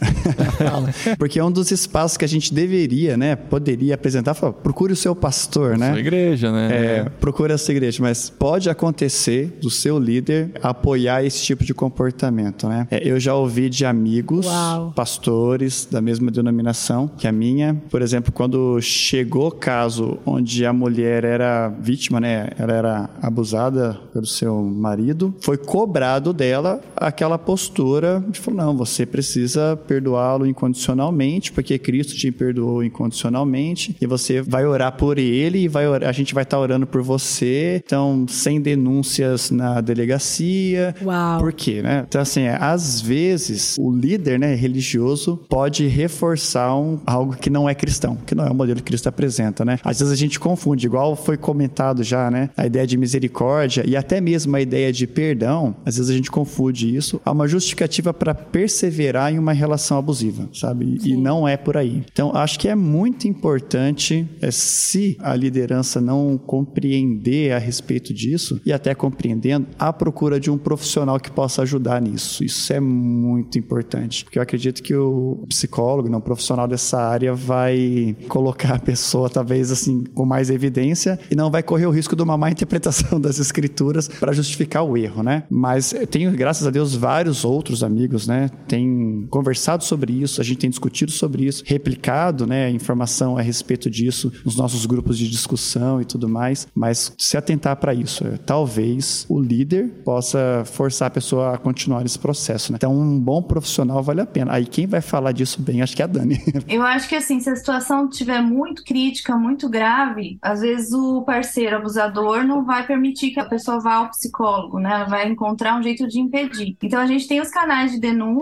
Porque é um dos espaços que a gente deveria, né? Poderia apresentar. Falar, procure o seu pastor, né? Sua igreja, né? É, procura essa igreja, mas pode acontecer do seu líder apoiar esse tipo de comportamento, né? É, eu já ouvi de amigos, Uau. pastores da mesma denominação que a minha, por exemplo, quando chegou o caso onde a mulher era vítima, né? Ela era abusada pelo seu marido, foi cobrado dela aquela postura de falar, não, você precisa perdoá-lo incondicionalmente, porque Cristo te perdoou incondicionalmente, e você vai orar por ele e vai orar- a gente vai estar orando por você, então sem denúncias na delegacia. Uau. Por quê, né? Então assim, é, às vezes o líder, né, religioso pode reforçar um- algo que não é cristão, que não é o modelo que Cristo apresenta, né? Às vezes a gente confunde, igual foi comentado já, né? A ideia de misericórdia e até mesmo a ideia de perdão, às vezes a gente confunde isso a uma justificativa para perseverar em uma relação abusiva, sabe? E não é por aí. Então, acho que é muito importante, é, se a liderança não compreender a respeito disso, e até compreendendo, a procura de um profissional que possa ajudar nisso. Isso é muito importante. Porque eu acredito que o psicólogo, não, o profissional dessa área, vai colocar a pessoa, talvez assim, com mais evidência, e não vai correr o risco de uma má interpretação das escrituras para justificar o erro, né? Mas eu tenho, graças a Deus, vários outros amigos, né? Tem conversado sobre isso, a gente tem discutido sobre isso, replicado, né, informação a respeito disso nos nossos grupos de discussão e tudo mais, mas se atentar para isso. é, Talvez o líder possa forçar a pessoa a continuar esse processo, né? Então, um bom profissional vale a pena. Aí quem vai falar disso bem, acho que é a Dani. Eu acho que assim, se a situação estiver muito crítica, muito grave, às vezes o parceiro abusador não vai permitir que a pessoa vá ao psicólogo, né? Vai encontrar um jeito de impedir. Então a gente tem os canais de denúncia,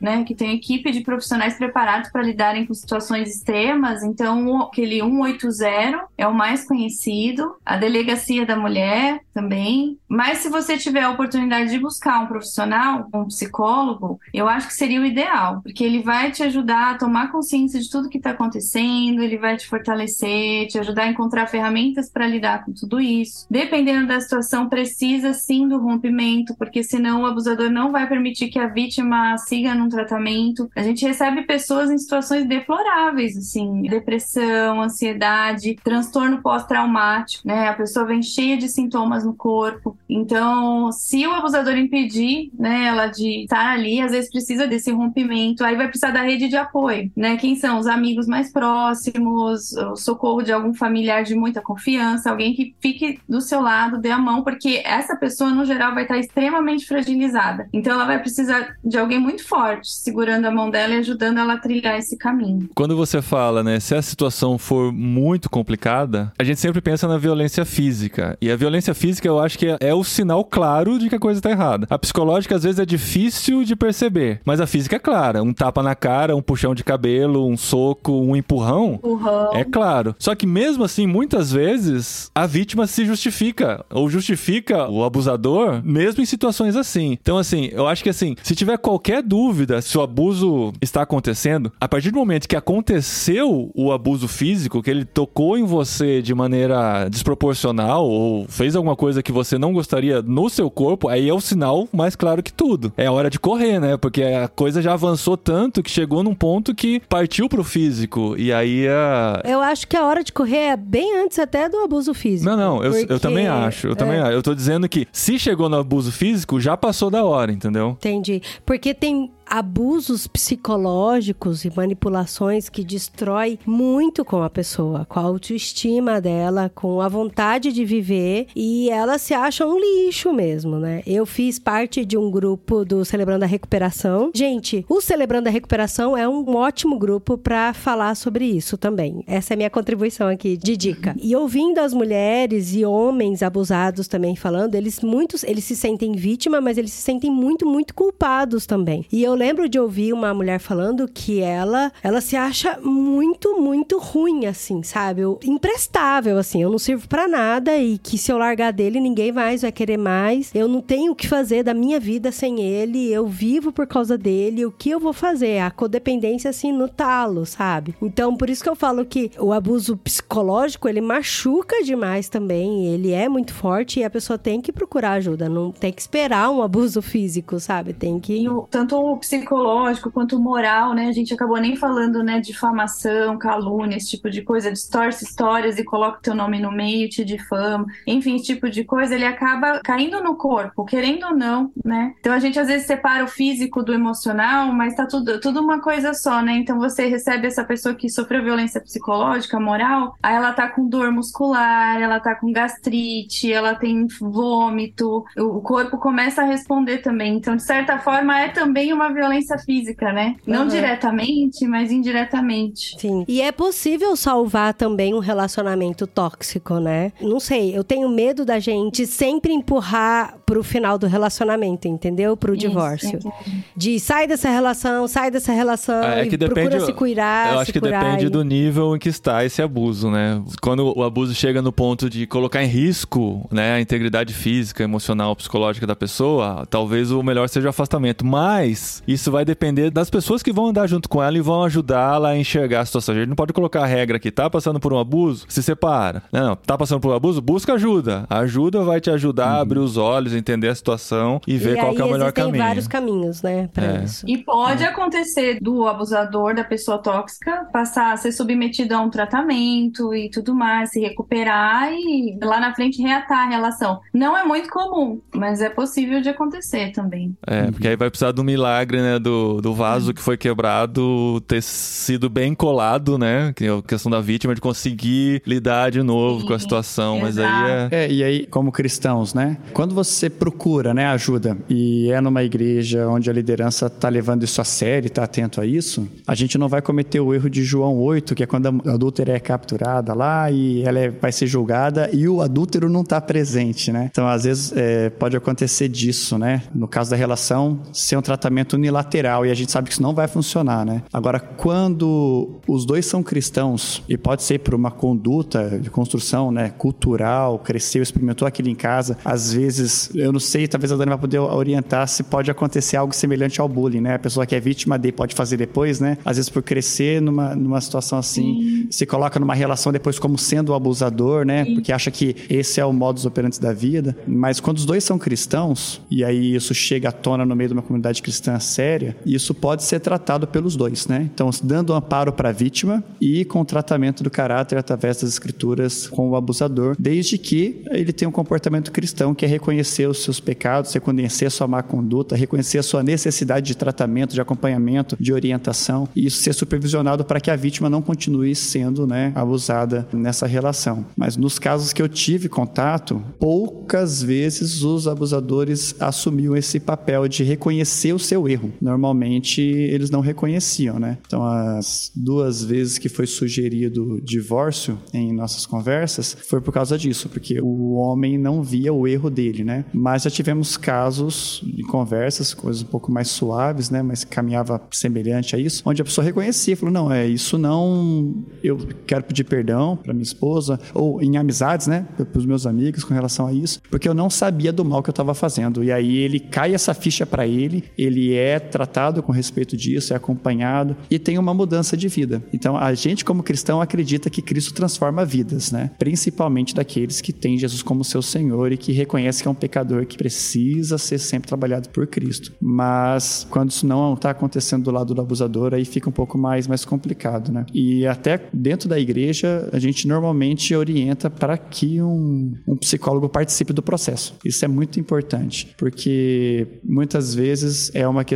né? Que tem equipe de profissionais preparados para lidarem com situações extremas. Então aquele 180 é o mais conhecido, a delegacia da mulher também. Mas se você tiver a oportunidade de buscar um profissional, um psicólogo, eu acho que seria o ideal, porque ele vai te ajudar a tomar consciência de tudo que está acontecendo, ele vai te fortalecer, te ajudar a encontrar ferramentas para lidar com tudo isso. Dependendo da situação, precisa sim do rompimento, porque senão o abusador não vai permitir que a vítima siga num tratamento. A gente recebe pessoas em situações deploráveis, assim, depressão, ansiedade, transtorno pós-traumático, né? A pessoa vem cheia de sintomas no corpo. Então, se o abusador impedir, né, ela de estar ali, às vezes precisa desse rompimento, aí vai precisar da rede de apoio, né? Quem são os amigos mais próximos, o socorro de algum familiar de muita confiança, alguém que fique do seu lado, dê a mão, porque essa pessoa, no geral, vai estar extremamente fragilizada. Então, ela vai precisar de alguém muito forte, segurando a mão dela e ajudando ela a trilhar esse caminho. Quando você fala, né, se a situação for muito complicada, a gente sempre pensa na violência física. E a violência física eu acho que é, é o sinal claro de que a coisa tá errada. A psicológica às vezes é difícil de perceber, mas a física é clara. Um tapa na cara, um puxão de cabelo, um soco, um empurrão, Empurrão. é claro. Só que mesmo assim, muitas vezes, a vítima se justifica. Ou justifica o abusador, mesmo em situações assim. Então, assim, eu acho que assim, se tiver qualquer dúvida se o abuso está acontecendo, a partir do momento que aconteceu o abuso físico, que ele tocou em você de maneira desproporcional ou fez alguma coisa que você não gostaria no seu corpo, aí é o sinal mais claro que tudo. É a hora de correr, né? Porque a coisa já avançou tanto que chegou num ponto que partiu pro físico. E aí a. Eu acho que a hora de correr é bem antes até do abuso físico. Não, não, eu, eu Porque- também acho. Eu também é. acho. Eu tô dizendo que se chegou no abuso físico, já passou da hora, entendeu? Entendi. Porque tem tem abusos psicológicos e manipulações que destrói muito com a pessoa, com a autoestima dela, com a vontade de viver e ela se acha um lixo mesmo, né? Eu fiz parte de um grupo do Celebrando a Recuperação. Gente, o Celebrando a Recuperação é um ótimo grupo para falar sobre isso também. Essa é minha contribuição aqui de dica. E ouvindo as mulheres e homens abusados também falando, eles muitos, eles se sentem vítima, mas eles se sentem muito, muito culpados também. E eu lembro de ouvir uma mulher falando que ela, ela se acha muito, muito ruim assim, sabe? Eu- imprestável assim, eu não sirvo pra nada e que se eu largar dele ninguém mais vai querer mais. Eu não tenho o que fazer da minha vida sem ele, eu vivo por causa dele, o que eu vou fazer? A codependência assim no talo, sabe? Então, por isso que eu falo que o abuso psicológico, ele machuca demais também, ele é muito forte e a pessoa tem que procurar ajuda, não tem que esperar um abuso físico, sabe? Tem que E o- tanto o psicológico quanto moral, né? A gente acabou nem falando, né, difamação, calúnia, esse tipo de coisa, distorce histórias e coloca o teu nome no meio, te difama, enfim, esse tipo de coisa, ele acaba caindo no corpo, querendo ou não, né? Então a gente às vezes separa o físico do emocional, mas tá tudo, tudo uma coisa só, né? Então você recebe essa pessoa que sofreu violência psicológica, moral, aí ela tá com dor muscular, ela tá com gastrite, ela tem vômito, o corpo começa a responder também. Então, de certa forma, é também uma violência física, né? Não Uhum. diretamente, mas indiretamente. Sim. E é possível salvar também um relacionamento tóxico, né? Não sei, eu tenho medo da gente sempre empurrar pro final do relacionamento, entendeu? Pro divórcio. Isso, De sai dessa relação, sai dessa relação É e que depende. procura se cuidar, eu acho que depende e- do nível em que está esse abuso, né? Quando o abuso chega no ponto de colocar em risco, né, a integridade física, emocional, psicológica da pessoa, talvez o melhor seja o afastamento. Mas isso vai depender das pessoas que vão andar junto com ela e vão ajudá-la a enxergar a situação. A gente não pode colocar a regra que tá passando por um abuso, se separa. Não, tá passando por um abuso, busca ajuda. A ajuda vai te ajudar a abrir os olhos, entender a situação e ver e qual é o melhor caminho. vários caminhos, né, pra É. isso. E pode acontecer do abusador, da pessoa tóxica, passar a ser submetido a um tratamento e tudo mais, se recuperar e lá na frente reatar a relação. Não é muito comum, mas é possível de acontecer também. É, porque aí vai precisar do milagre, né? Do, do vaso que foi quebrado ter sido bem colado, né? Que é a questão da vítima de conseguir lidar de novo com a Sim, situação. Mas aí é. É, e aí, como cristãos, né? Quando você procura, né, ajuda e é numa igreja onde a liderança tá levando isso a sério, e tá atento a isso, a gente não vai cometer o erro de João 8, que é quando a adúltera é capturada lá e ela é- vai ser julgada e o adúltero não tá presente, né? Então, às vezes, é, pode acontecer disso, né? No caso da relação, ser um tratamento unilateral e a gente sabe que isso não vai funcionar, né? Agora, quando os dois são cristãos e pode ser por uma conduta de construção, né, cultural, cresceu, experimentou aquilo em casa, às vezes, eu não sei, talvez a Dani vai poder orientar se pode acontecer algo semelhante ao bullying, né? A pessoa que é vítima de pode fazer depois, né? Às vezes por crescer numa, numa situação assim, se coloca numa relação depois como sendo o abusador, né? Porque acha que esse é o modus operandi da vida. Mas quando os dois são cristãos, e aí isso chega à tona no meio de uma comunidade cristã séria, isso pode ser tratado pelos dois, né? Então, dando amparo para a vítima e com tratamento do caráter através das escrituras com o abusador, desde que ele tenha um comportamento cristão, que é reconhecer os seus pecados, reconhecer a sua má conduta, reconhecer a sua necessidade de tratamento, de acompanhamento, de orientação, e isso ser supervisionado para que a vítima não continue sendo né, abusada nessa relação. Mas nos casos que eu tive contato, poucas vezes os abusadores assumiam esse papel de reconhecer o seu erro. Normalmente eles não reconheciam, né? Então as duas vezes que foi sugerido divórcio em nossas conversas foi por causa disso, porque o homem não via o erro dele, né? Mas já tivemos casos de conversas, coisas um pouco mais suaves, né? Mas caminhava semelhante a isso, onde a pessoa reconhecia, falou: não, é isso não. Eu quero pedir perdão para minha esposa, ou em amizades, né? Para os meus amigos com relação a isso, porque eu não sabia do mal que eu estava fazendo. E aí ele cai essa ficha para ele, ele é tratado com respeito disso, é acompanhado e tem uma mudança de vida. Então a gente, como cristão, acredita que Cristo transforma vidas, né? Principalmente daqueles que têm Jesus como seu Senhor e que reconhece que é um pecador que precisa ser sempre trabalhado por Cristo. Mas quando isso não está acontecendo do lado do abusador, aí fica um pouco mais, mais complicado, né? E até dentro da igreja, a gente normalmente orienta para que um, um psicólogo participe do processo. Isso é muito importante, porque muitas vezes é uma questão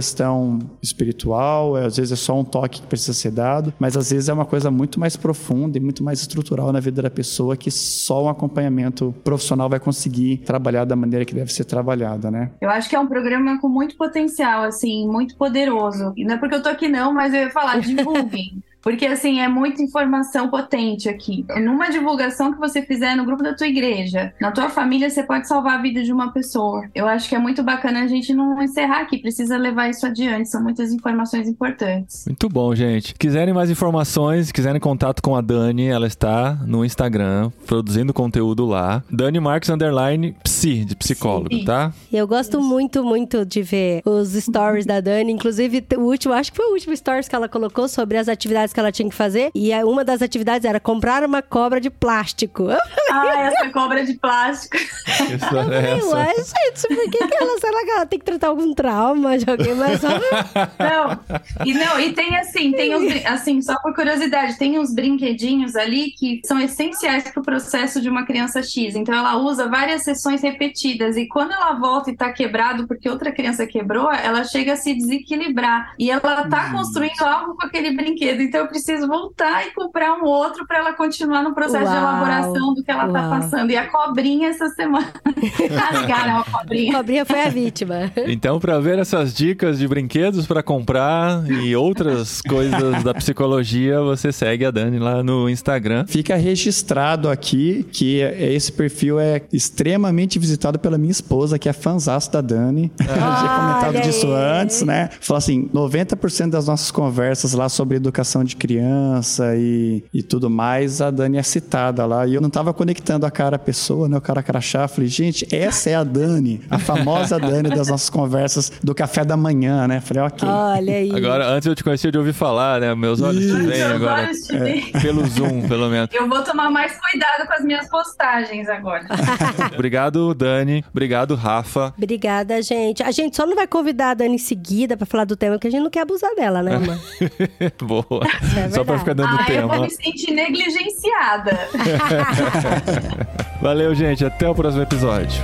espiritual, é, às vezes é só um toque que precisa ser dado, mas às vezes é uma coisa muito mais profunda e muito mais estrutural na vida da pessoa que só um acompanhamento profissional vai conseguir trabalhar da maneira que deve ser trabalhada, né? Eu acho que é um programa com muito potencial, assim, muito poderoso. E não é porque eu tô aqui não, mas eu ia falar, divulguem. Porque, assim, é muita informação potente aqui. Numa divulgação que você fizer no grupo da tua igreja, na tua família, você pode salvar a vida de uma pessoa. Eu acho que é muito bacana a gente não encerrar aqui, precisa levar isso adiante. São muitas informações importantes. Muito bom, gente. Quiserem mais informações, quiserem contato com a Dani, ela está no Instagram, produzindo conteúdo lá. Dani Marques Underline Psi, de psicólogo, Sim. tá? Eu gosto muito, muito de ver os stories da Dani. Inclusive, o último, acho que foi o último stories que ela colocou sobre as atividades atividades que ela tinha que fazer. E uma das atividades era comprar uma cobra de plástico. Eu Ah, essa cobra de plástico. Que história é falei, essa? ué, gente, por que, que ela, será que ela tem que tratar algum trauma de alguém? Mas só... Não, e não, e tem assim, tem uns, assim, só por curiosidade, tem uns brinquedinhos ali que são essenciais para o processo de uma criança X. Então ela usa várias sessões repetidas e quando ela volta e tá quebrado porque outra criança quebrou, ela chega a se desequilibrar e ela tá construindo algo com aquele brinquedo. Então eu preciso voltar e comprar um outro para ela continuar no processo de Uau, elaboração do que ela tá passando. E a cobrinha essa semana rasgaram a A cobrinha. cobrinha foi a vítima. Então, para ver essas dicas de brinquedos para comprar e outras coisas da psicologia, você segue a Dani lá no Instagram. Fica registrado aqui que esse perfil é extremamente visitado pela minha esposa, que é fanzaço da Dani. Eu tinha comentado disso antes, né? Falou assim: 90% das nossas conversas lá sobre educação de criança e, e tudo mais, a Dani é citada lá. E eu não tava conectando a cara à pessoa, né? O cara crachá. Falei, gente, essa é a Dani, a famosa Dani das nossas conversas do café da manhã, né? Falei, ok. Olha aí. Agora, antes eu te conhecia de ouvir falar, né? Meus olhos te veem Meus agora. olhos te veem. Pelo Zoom, pelo menos. Eu vou tomar mais cuidado com as minhas postagens agora. Obrigado, Dani. Obrigado, Rafa. Obrigada, gente. A gente só não vai convidar a Dani em seguida pra falar do tema, porque a gente não quer abusar dela, né, mãe? Boa. É Só pra ficar dando ah, eu vou tema. me sentir negligenciada. Valeu, gente. Até o próximo episódio.